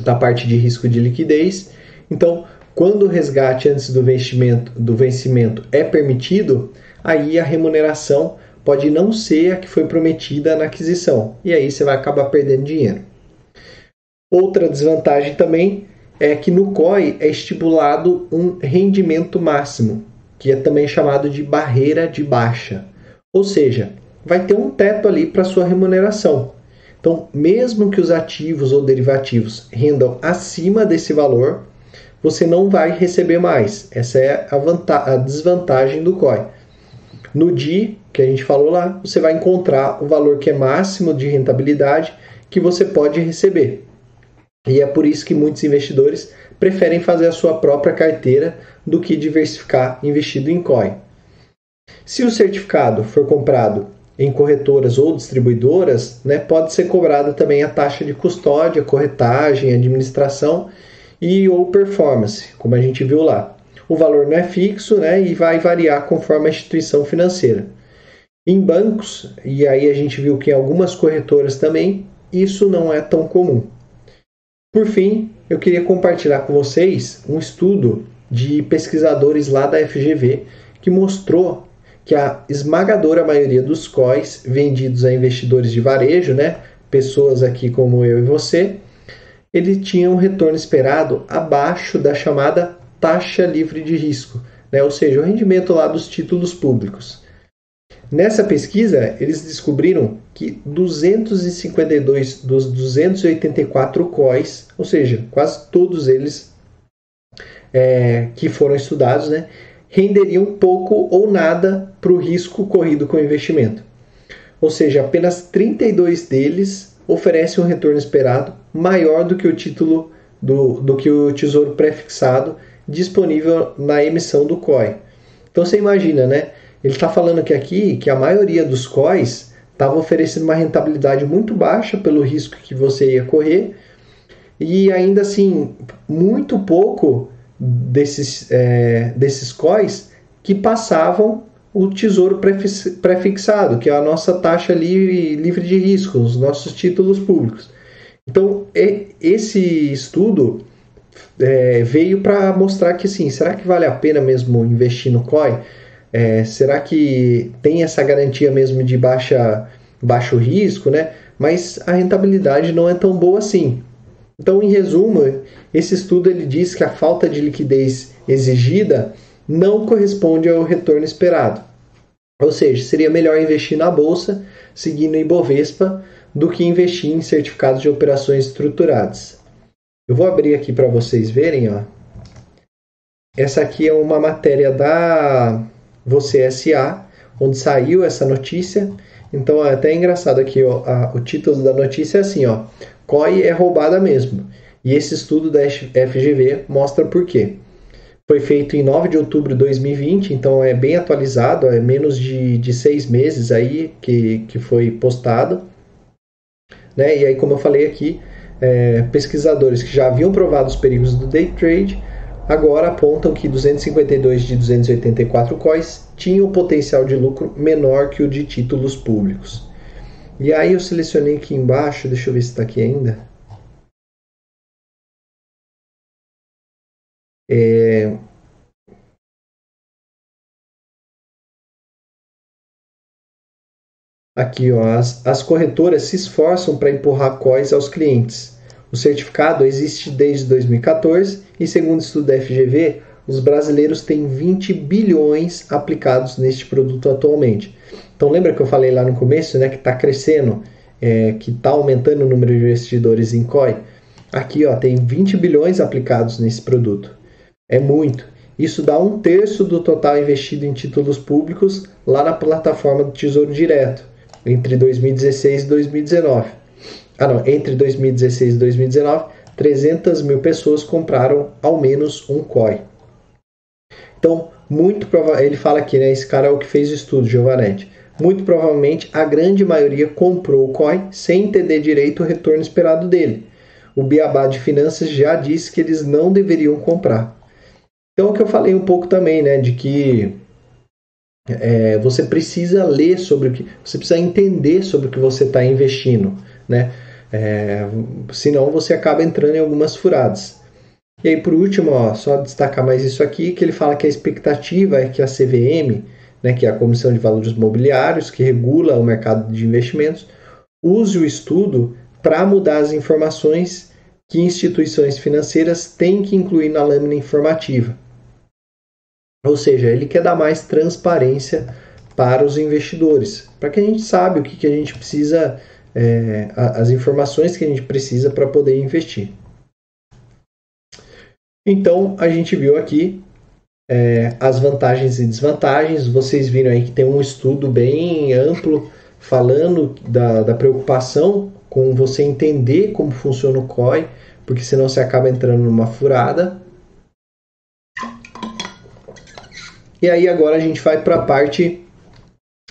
da parte de risco de liquidez. Então, quando o resgate antes do vencimento, do vencimento é permitido, aí a remuneração pode não ser a que foi prometida na aquisição, e aí você vai acabar perdendo dinheiro. Outra desvantagem também é que no COI é estipulado um rendimento máximo, que é também chamado de barreira de baixa. Ou seja, vai ter um teto ali para sua remuneração. Então, mesmo que os ativos ou derivativos rendam acima desse valor, você não vai receber mais. Essa é a, a desvantagem do COI. No DI, que a gente falou lá, você vai encontrar o valor que é máximo de rentabilidade que você pode receber. E é por isso que muitos investidores preferem fazer a sua própria carteira do que diversificar investido em COI. Se o certificado for comprado em corretoras ou distribuidoras, né, pode ser cobrada também a taxa de custódia, corretagem, administração e ou performance, como a gente viu lá. O valor não é fixo né, e vai variar conforme a instituição financeira. Em bancos, e aí a gente viu que em algumas corretoras também, isso não é tão comum. Por fim, eu queria compartilhar com vocês um estudo de pesquisadores lá da FGV que mostrou que a esmagadora maioria dos COIs vendidos a investidores de varejo, né, pessoas aqui como eu e você, ele tinha um retorno esperado abaixo da chamada taxa livre de risco, né, ou seja, o rendimento lá dos títulos públicos. Nessa pesquisa, eles descobriram que 252 dos 284 COIs, ou seja, quase todos eles é, que foram estudados, né, renderiam pouco ou nada para o risco corrido com o investimento. Ou seja, apenas 32 deles oferecem um retorno esperado maior do que o título do, do que o tesouro prefixado disponível na emissão do COI. Então você imagina, né? Ele está falando que aqui que a maioria dos COIs estava oferecendo uma rentabilidade muito baixa pelo risco que você ia correr e ainda assim muito pouco desses, é, desses COIs que passavam o tesouro prefixado, que é a nossa taxa livre, livre de risco, os nossos títulos públicos. Então, esse estudo é, veio para mostrar que, sim, será que vale a pena mesmo investir no COI? É, será que tem essa garantia mesmo de baixa, baixo risco, né? Mas a rentabilidade não é tão boa assim. Então, em resumo, esse estudo ele diz que a falta de liquidez exigida não corresponde ao retorno esperado. Ou seja, seria melhor investir na bolsa, seguindo o Ibovespa, do que investir em certificados de operações estruturadas. Eu vou abrir aqui para vocês verem, ó. Essa aqui é uma matéria da Você SA, onde saiu essa notícia. Então é até engraçado aqui, ó, a, o título da notícia é assim, ó. COI é roubada mesmo. E esse estudo da FGV mostra por quê. Foi feito em 9 de outubro de 2020, então é bem atualizado, é menos de, de seis meses aí que, que foi postado. Né? E aí, como eu falei aqui, é, pesquisadores que já haviam provado os perigos do day trade agora apontam que 252 de 284 COIs tinham potencial de lucro menor que o de títulos públicos. E aí eu selecionei aqui embaixo, deixa eu ver se está aqui ainda. Aqui, ó, as, as corretoras se esforçam para empurrar COIs aos clientes. O certificado existe desde 2014 e, segundo o estudo da FGV, os brasileiros têm 20 bilhões aplicados neste produto atualmente. Então lembra que eu falei lá no começo, né, que está crescendo, é, que está aumentando o número de investidores em COI? Aqui ó, tem 20 bilhões aplicados nesse produto. É muito. Isso dá um terço do total investido em títulos públicos lá na plataforma do Tesouro Direto, entre 2016 e 2019. Ah não, entre 2016 e 2019, 300 mil pessoas compraram ao menos um COI. Então, muito provável, ele fala aqui, né, esse cara é o que fez o estudo, Giovanetti muito provavelmente a grande maioria comprou o COI sem entender direito o retorno esperado dele. O Biabá de Finanças já disse que eles não deveriam comprar. Então, o que eu falei um pouco também, né, de que é, você precisa ler sobre o que, você precisa entender sobre o que você está investindo, né? É, senão você acaba entrando em algumas furadas. E aí, por último, ó, só destacar mais isso aqui, que ele fala que a expectativa é que a CVM, né, que é a Comissão de Valores Mobiliários, que regula o mercado de investimentos, use o estudo para mudar as informações que instituições financeiras têm que incluir na lâmina informativa. Ou seja, ele quer dar mais transparência para os investidores, para que a gente saiba o que, que a gente precisa, é, as informações que a gente precisa para poder investir. Então, a gente viu aqui é, as vantagens e desvantagens. Vocês viram aí que tem um estudo bem amplo falando da, da preocupação com você entender como funciona o COI, porque senão você acaba entrando numa furada. E aí agora a gente vai para a parte,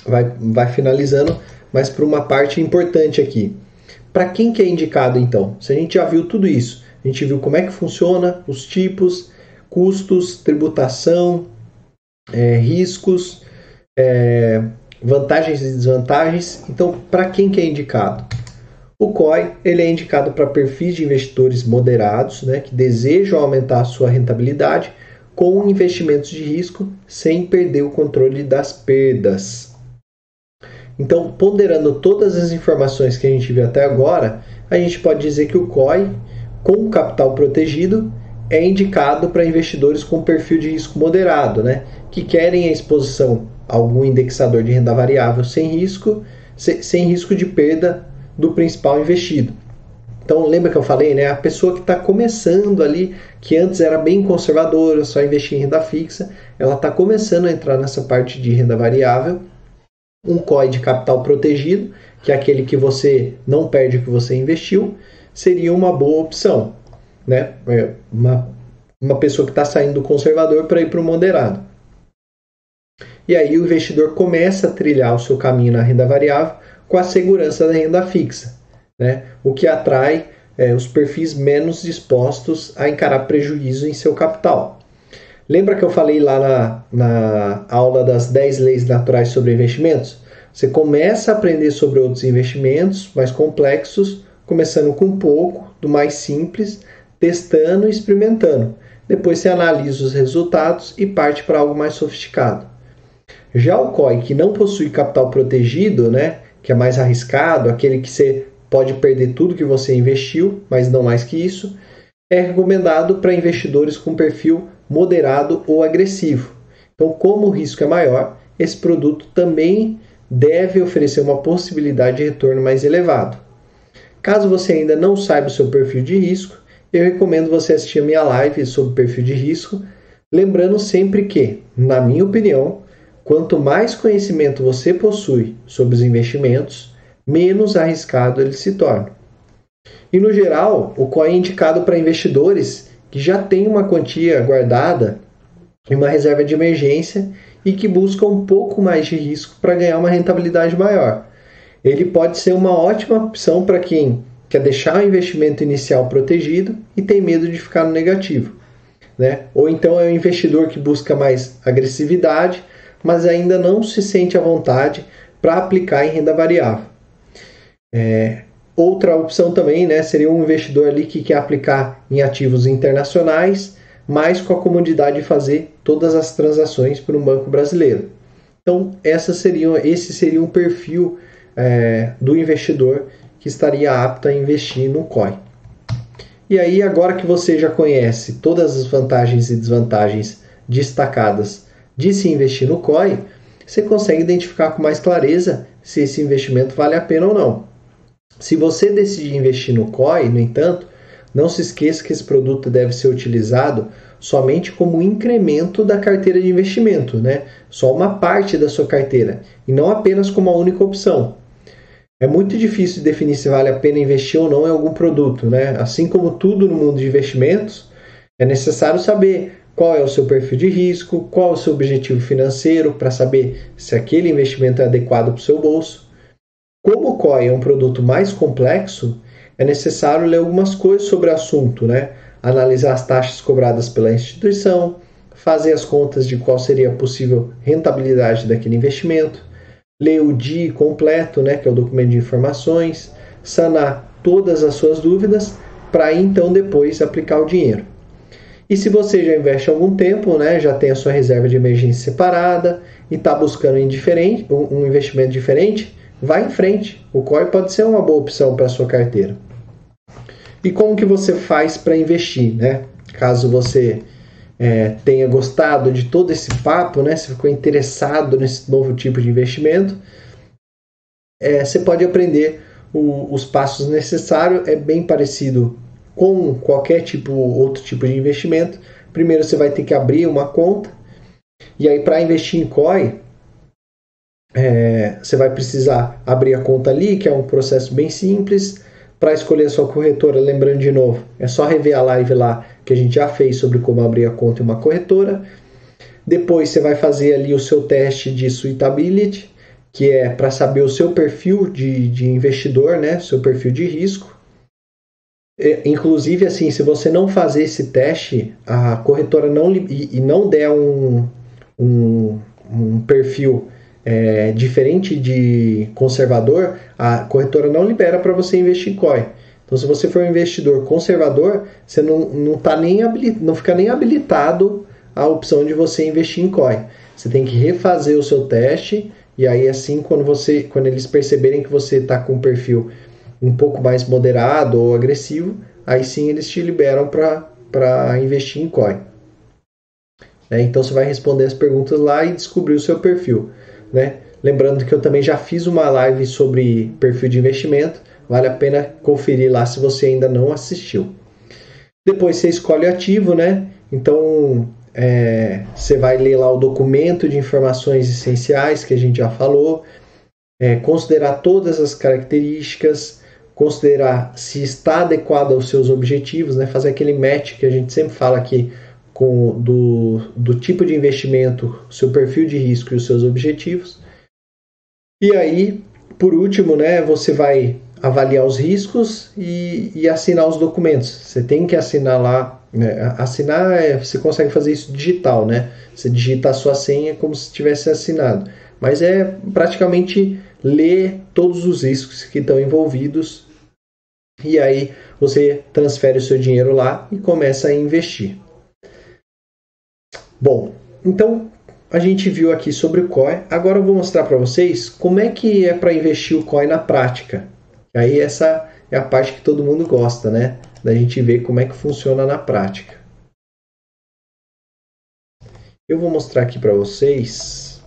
vai, vai finalizando, mas para uma parte importante aqui. Para quem que é indicado então? Se a gente já viu tudo isso, a gente viu como é que funciona, os tipos, custos, tributação, é, riscos, é, vantagens e desvantagens. Então, para quem que é indicado? O COI ele é indicado para perfis de investidores moderados, né, que desejam aumentar a sua rentabilidade com investimentos de risco sem perder o controle das perdas. Então, ponderando todas as informações que a gente viu até agora, a gente pode dizer que o COI com capital protegido é indicado para investidores com perfil de risco moderado, né? que querem a exposição a algum indexador de renda variável sem risco, sem risco de perda do principal investido. Então lembra que eu falei, né? A pessoa que está começando ali, que antes era bem conservadora, só investia em renda fixa, ela está começando a entrar nessa parte de renda variável. Um COI de capital protegido, que é aquele que você não perde o que você investiu, seria uma boa opção. Né? É uma, uma pessoa que está saindo do conservador para ir para o moderado. E aí o investidor começa a trilhar o seu caminho na renda variável com a segurança da renda fixa, né? o que atrai é, os perfis menos dispostos a encarar prejuízo em seu capital. Lembra que eu falei lá na, na aula das 10 leis naturais sobre investimentos? Você começa a aprender sobre outros investimentos mais complexos começando com pouco, do mais simples, testando e experimentando. Depois você analisa os resultados e parte para algo mais sofisticado. Já o COI, que não possui capital protegido, né, que é mais arriscado, aquele que você pode perder tudo que você investiu, mas não mais que isso, é recomendado para investidores com perfil moderado ou agressivo. Então, como o risco é maior, esse produto também deve oferecer uma possibilidade de retorno mais elevado. Caso você ainda não saiba o seu perfil de risco, eu recomendo você assistir a minha live sobre perfil de risco, lembrando sempre que, na minha opinião, quanto mais conhecimento você possui sobre os investimentos, menos arriscado ele se torna. E no geral, o COI é indicado para investidores que já têm uma quantia guardada em uma reserva de emergência e que buscam um pouco mais de risco para ganhar uma rentabilidade maior ele pode ser uma ótima opção para quem quer deixar o investimento inicial protegido e tem medo de ficar no negativo. Né? Ou então é um investidor que busca mais agressividade, mas ainda não se sente à vontade para aplicar em renda variável. É, outra opção também né, seria um investidor ali que quer aplicar em ativos internacionais, mas com a comodidade de fazer todas as transações por um banco brasileiro. Então, essa seria, esse seria um perfil é, do investidor que estaria apto a investir no COI. E aí, agora que você já conhece todas as vantagens e desvantagens destacadas de se investir no COI, você consegue identificar com mais clareza se esse investimento vale a pena ou não. Se você decidir investir no COI, no entanto, não se esqueça que esse produto deve ser utilizado somente como incremento da carteira de investimento, né? Só uma parte da sua carteira e não apenas como a única opção. É muito difícil definir se vale a pena investir ou não em algum produto, né? Assim como tudo no mundo de investimentos, é necessário saber qual é o seu perfil de risco, qual é o seu objetivo financeiro para saber se aquele investimento é adequado para o seu bolso. Como o COI é um produto mais complexo, é necessário ler algumas coisas sobre o assunto, né? Analisar as taxas cobradas pela instituição, fazer as contas de qual seria a possível rentabilidade daquele investimento, ler o DI completo, né, que é o documento de informações, sanar todas as suas dúvidas para então depois aplicar o dinheiro. E se você já investe algum tempo, né, já tem a sua reserva de emergência separada e está buscando um investimento diferente, vá em frente. O COI pode ser uma boa opção para sua carteira. E como que você faz para investir, né? Caso você é, tenha gostado de todo esse papo, né? Se ficou interessado nesse novo tipo de investimento, é, você pode aprender o, os passos necessários. É bem parecido com qualquer tipo outro tipo de investimento. Primeiro você vai ter que abrir uma conta e aí para investir em COI é, você vai precisar abrir a conta ali, que é um processo bem simples. Para escolher a sua corretora, lembrando de novo, é só rever a live lá que a gente já fez sobre como abrir a conta em uma corretora. Depois você vai fazer ali o seu teste de suitability, que é para saber o seu perfil de, de investidor, né? Seu perfil de risco. Inclusive, assim, se você não fazer esse teste, a corretora não e, e não der um, um, um perfil é, diferente de conservador, a corretora não libera para você investir em COI. Então, se você for um investidor conservador, você não, não, tá nem não fica nem habilitado a opção de você investir em COI. Você tem que refazer o seu teste e aí assim quando você quando eles perceberem que você está com um perfil um pouco mais moderado ou agressivo, aí sim eles te liberam para investir em COI. É, então você vai responder as perguntas lá e descobrir o seu perfil. Né? Lembrando que eu também já fiz uma live sobre perfil de investimento, vale a pena conferir lá se você ainda não assistiu. Depois você escolhe o ativo, né? Então é, você vai ler lá o documento de informações essenciais que a gente já falou, é, considerar todas as características, considerar se está adequado aos seus objetivos, né? fazer aquele match que a gente sempre fala aqui com do, do tipo de investimento, seu perfil de risco e os seus objetivos. E aí, por último, né, você vai avaliar os riscos e, e assinar os documentos. Você tem que assinar lá. Né? Assinar, é, você consegue fazer isso digital, né? Você digita a sua senha como se tivesse assinado. Mas é praticamente ler todos os riscos que estão envolvidos e aí você transfere o seu dinheiro lá e começa a investir. Bom, então a gente viu aqui sobre o COI. Agora eu vou mostrar para vocês como é que é para investir o COI na prática. Aí essa é a parte que todo mundo gosta, né? Da gente ver como é que funciona na prática. Eu vou mostrar aqui para vocês.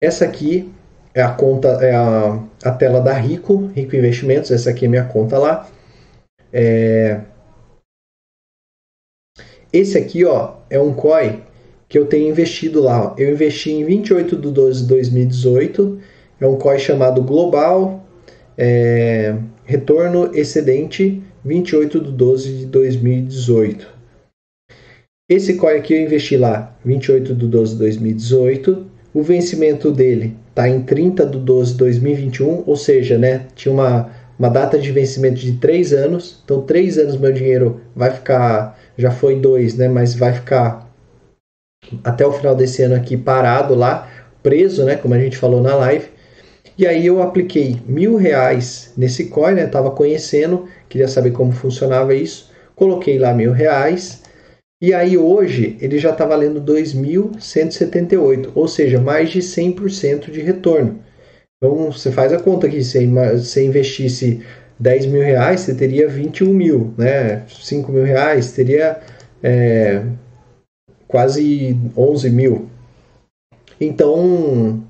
Essa aqui é a conta, é a, a tela da Rico, Rico Investimentos. Essa aqui é minha conta lá. É... Esse aqui ó, é um COI que eu tenho investido lá. Eu investi em 28 de 12 de 2018. É um COI chamado Global é... Retorno Excedente 28 de 12 de 2018. Esse COI aqui eu investi lá 28 de 12 de 2018. O vencimento dele está em 30 de 12 de 2021, ou seja, né, tinha uma uma data de vencimento de três anos. Então, três anos meu dinheiro vai ficar, já foi dois, né? Mas vai ficar até o final desse ano aqui parado lá, preso, né? Como a gente falou na live. E aí eu apliquei mil reais nesse coin, né? Tava conhecendo, queria saber como funcionava isso. Coloquei lá mil reais. E aí hoje ele já está valendo 2.178, ou seja, mais de 100% de retorno. Então você faz a conta aqui, se você investisse 10 mil reais, você teria 21 mil, né? 5 mil reais, teria é, quase 11 mil. Então,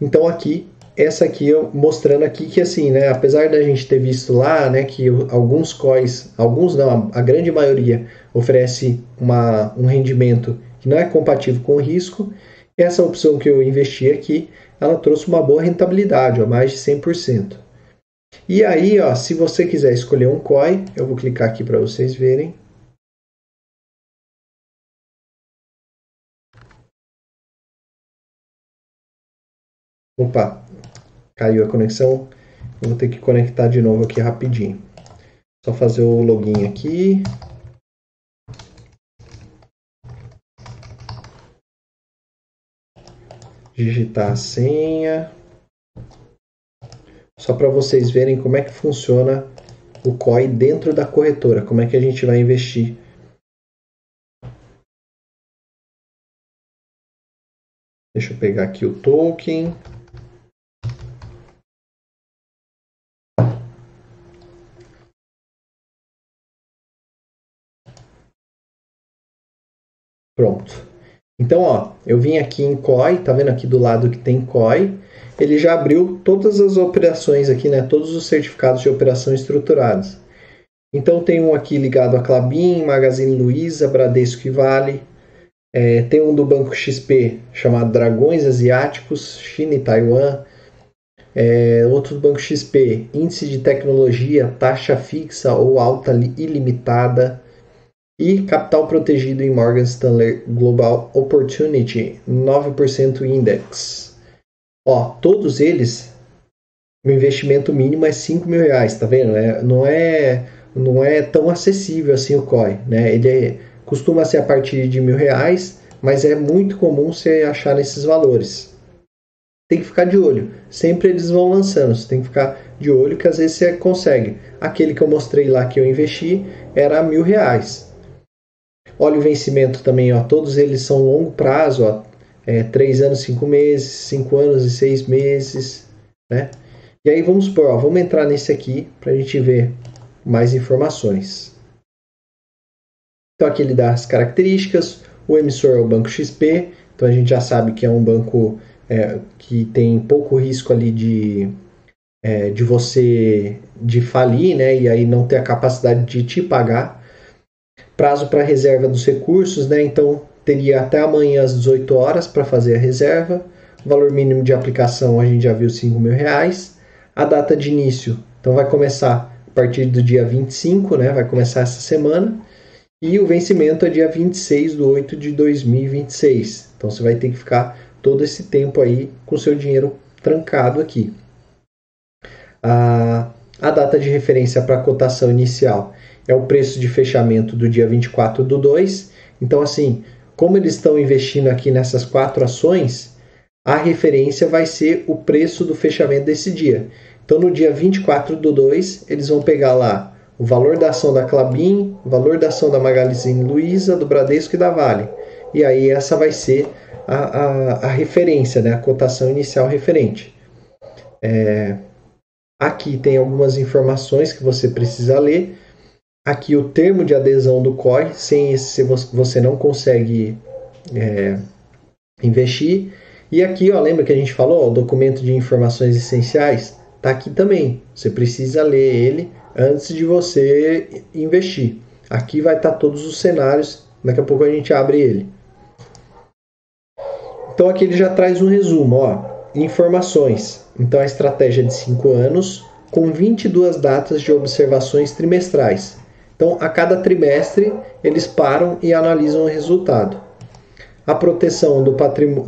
então aqui, essa aqui eu mostrando aqui que assim, né? Apesar da gente ter visto lá, né, que alguns COIs, alguns não, a grande maioria oferece uma, um rendimento que não é compatível com o risco. Essa opção que eu investi aqui ela trouxe uma boa rentabilidade, ó, mais de 100%. E aí, ó, se você quiser escolher um COI, eu vou clicar aqui para vocês verem. Opa, caiu a conexão. Vou ter que conectar de novo aqui rapidinho. Só fazer o login aqui. Digitar a senha. só para vocês verem como é que funciona o COI dentro da corretora, como é que a gente vai investir. Deixa eu pegar aqui o token. Pronto. Então, ó, eu vim aqui em COI, tá vendo aqui do lado que tem COI, ele já abriu todas as operações aqui, né, todos os certificados de operação estruturados. Então tem um aqui ligado a Clabin, Magazine Luiza, Bradesco e Vale. É, tem um do Banco XP chamado Dragões Asiáticos, China e Taiwan. É, outro do Banco XP, Índice de Tecnologia, Taxa Fixa ou Alta Ilimitada e capital protegido em Morgan Stanley Global Opportunity 9% Index. Ó, todos eles, o investimento mínimo é 5 mil reais, tá vendo? É, não, é, não é tão acessível assim o COI, né? Ele é, costuma ser a partir de mil reais, mas é muito comum você achar nesses valores. Tem que ficar de olho. Sempre eles vão lançando. Você tem que ficar de olho que às vezes você consegue. Aquele que eu mostrei lá que eu investi era mil reais. Olha o vencimento também, ó, todos eles são longo prazo, ó, é, 3 anos, 5 meses, 5 anos e 6 meses, né? E aí vamos por, ó, vamos entrar nesse aqui para a gente ver mais informações. Então aqui ele dá as características, o emissor é o Banco XP, então a gente já sabe que é um banco é, que tem pouco risco ali de, é, de você de falir, né? E aí não ter a capacidade de te pagar prazo para reserva dos recursos, né? Então teria até amanhã às 18 horas para fazer a reserva. O valor mínimo de aplicação a gente já viu 5 mil reais. A data de início, então vai começar a partir do dia 25, né? Vai começar essa semana. E o vencimento é dia 26 de 8 de 2026. Então você vai ter que ficar todo esse tempo aí com seu dinheiro trancado aqui. A, a data de referência para a cotação inicial é o preço de fechamento do dia 24 do 2. Então, assim, como eles estão investindo aqui nessas quatro ações, a referência vai ser o preço do fechamento desse dia. Então, no dia 24 do 2, eles vão pegar lá o valor da ação da Clabin, o valor da ação da Magazine Luiza, do Bradesco e da Vale. E aí essa vai ser a, a, a referência, né? a cotação inicial referente. É, aqui tem algumas informações que você precisa ler aqui o termo de adesão do COI, sem esse você não consegue é, investir. E aqui, ó, lembra que a gente falou, ó, o documento de informações essenciais está aqui também. Você precisa ler ele antes de você investir. Aqui vai estar tá todos os cenários. Daqui a pouco a gente abre ele. Então aqui ele já traz um resumo, ó, informações. Então a estratégia de 5 anos com 22 datas de observações trimestrais. Então, a cada trimestre, eles param e analisam o resultado. A proteção do,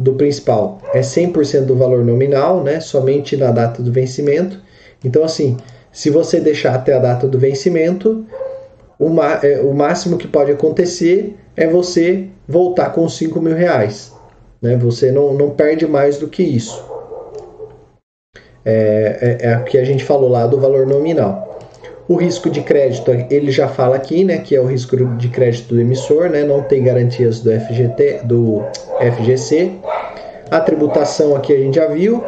do principal é 100% do valor nominal, né? somente na data do vencimento. Então, assim, se você deixar até a data do vencimento, o, é, o máximo que pode acontecer é você voltar com 5 mil reais. Né? Você não, não perde mais do que isso. É, é, é o que a gente falou lá do valor nominal. O risco de crédito, ele já fala aqui, né, que é o risco de crédito do emissor, né, não tem garantias do FGT, do FGC. A tributação aqui a gente já viu.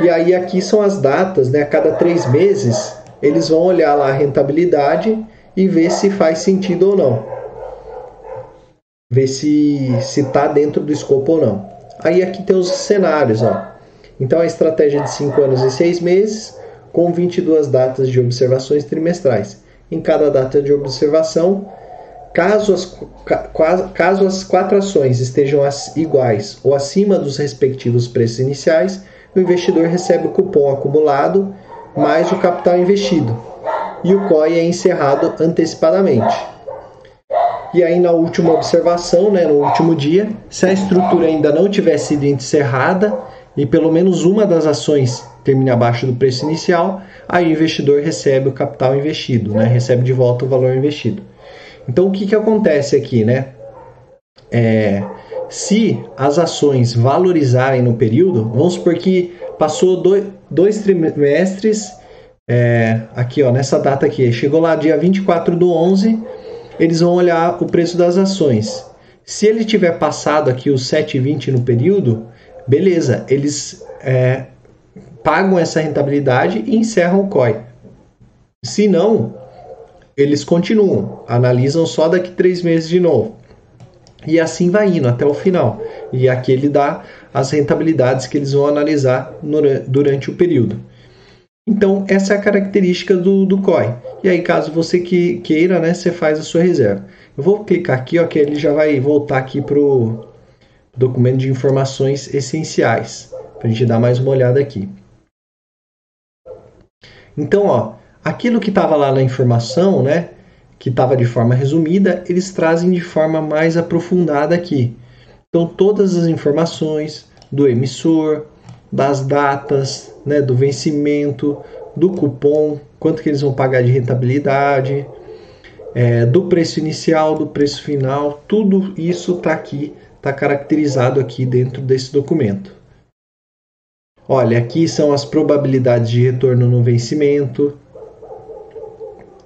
E aí aqui são as datas, né, a cada três meses eles vão olhar lá a rentabilidade e ver se faz sentido ou não. Ver se está dentro do escopo ou não. Aí aqui tem os cenários, ó. Então a estratégia de 5 anos e 6 meses, com 22 datas de observações trimestrais. Em cada data de observação, caso as, caso as quatro ações estejam iguais ou acima dos respectivos preços iniciais, o investidor recebe o cupom acumulado mais o capital investido e o COI é encerrado antecipadamente. E aí, na última observação, né, no último dia, se a estrutura ainda não tiver sido encerrada e pelo menos uma das ações termine abaixo do preço inicial, aí o investidor recebe o capital investido, né? recebe de volta o valor investido. Então o que, que acontece aqui? Né? É, Se as ações valorizarem no período, vamos supor que passou dois, dois trimestres, é, aqui ó, nessa data aqui, chegou lá dia 24 do 11, eles vão olhar o preço das ações. Se ele tiver passado aqui os 7,20 no período, beleza, eles é, pagam essa rentabilidade e encerram o COI. Se não, eles continuam, analisam só daqui três meses de novo. E assim vai indo até o final. E aqui ele dá as rentabilidades que eles vão analisar durante o período. Então, essa é a característica do, do COI. E aí, caso você que, queira, né, você faz a sua reserva. Eu vou clicar aqui, ó, que ele já vai voltar aqui para o documento de informações essenciais. Para a gente dar mais uma olhada aqui. Então, ó, aquilo que estava lá na informação, né, que estava de forma resumida, eles trazem de forma mais aprofundada aqui. Então, todas as informações do emissor, das datas, né, do vencimento, do cupom, quanto que eles vão pagar de rentabilidade, é, do preço inicial, do preço final, tudo isso está aqui, está caracterizado aqui dentro desse documento. Olha, aqui são as probabilidades de retorno no vencimento.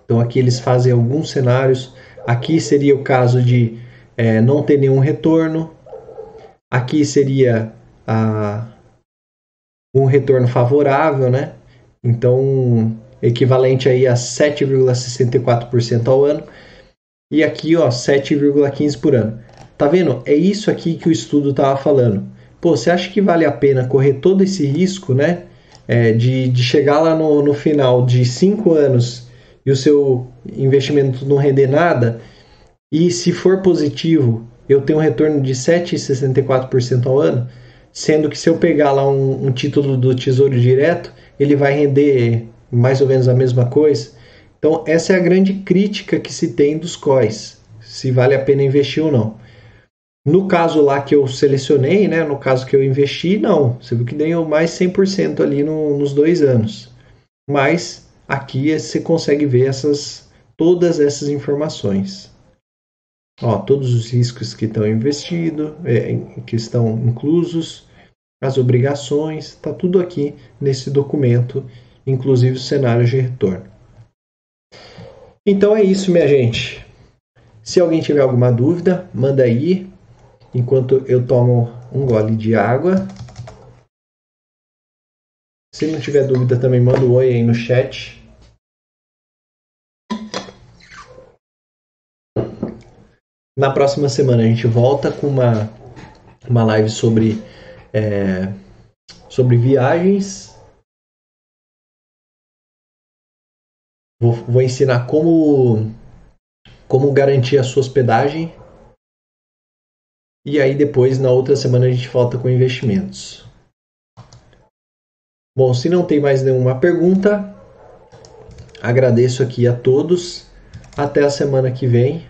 Então aqui eles fazem alguns cenários. Aqui seria o caso de é, não ter nenhum retorno. Aqui seria a, um retorno favorável, né? Então, equivalente aí a 7,64% ao ano. E aqui, ó, 7,15 por ano. Tá vendo? É isso aqui que o estudo estava falando pô, você acha que vale a pena correr todo esse risco, né? É, de, de chegar lá no, no final de cinco anos e o seu investimento não render nada, e se for positivo, eu tenho um retorno de 7,64% ao ano, sendo que se eu pegar lá um, um, título do Tesouro Direto, ele vai render mais ou menos a mesma coisa. Então, essa é a grande crítica que se tem dos COIs, se vale a pena investir ou não. No caso lá que eu selecionei, né, no caso que eu investi, não. Você viu que ganhou mais 100% ali no, nos dois anos. Mas aqui você consegue ver essas, todas essas informações. Ó, todos os riscos que estão investidos, é, que estão inclusos, as obrigações, está tudo aqui nesse documento, inclusive os cenários de retorno. Então é isso, minha gente. Se alguém tiver alguma dúvida, manda aí enquanto eu tomo um gole de água. Se não tiver dúvida, também manda um oi aí no chat. Na próxima semana a gente volta com uma, uma live sobre, é, sobre viagens. Vou, vou ensinar como, como garantir a sua hospedagem e aí depois, na outra semana, a gente volta com investimentos. Bom, se não tem mais nenhuma pergunta, agradeço aqui a todos. Até a semana que vem.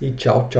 E tchau, tchau.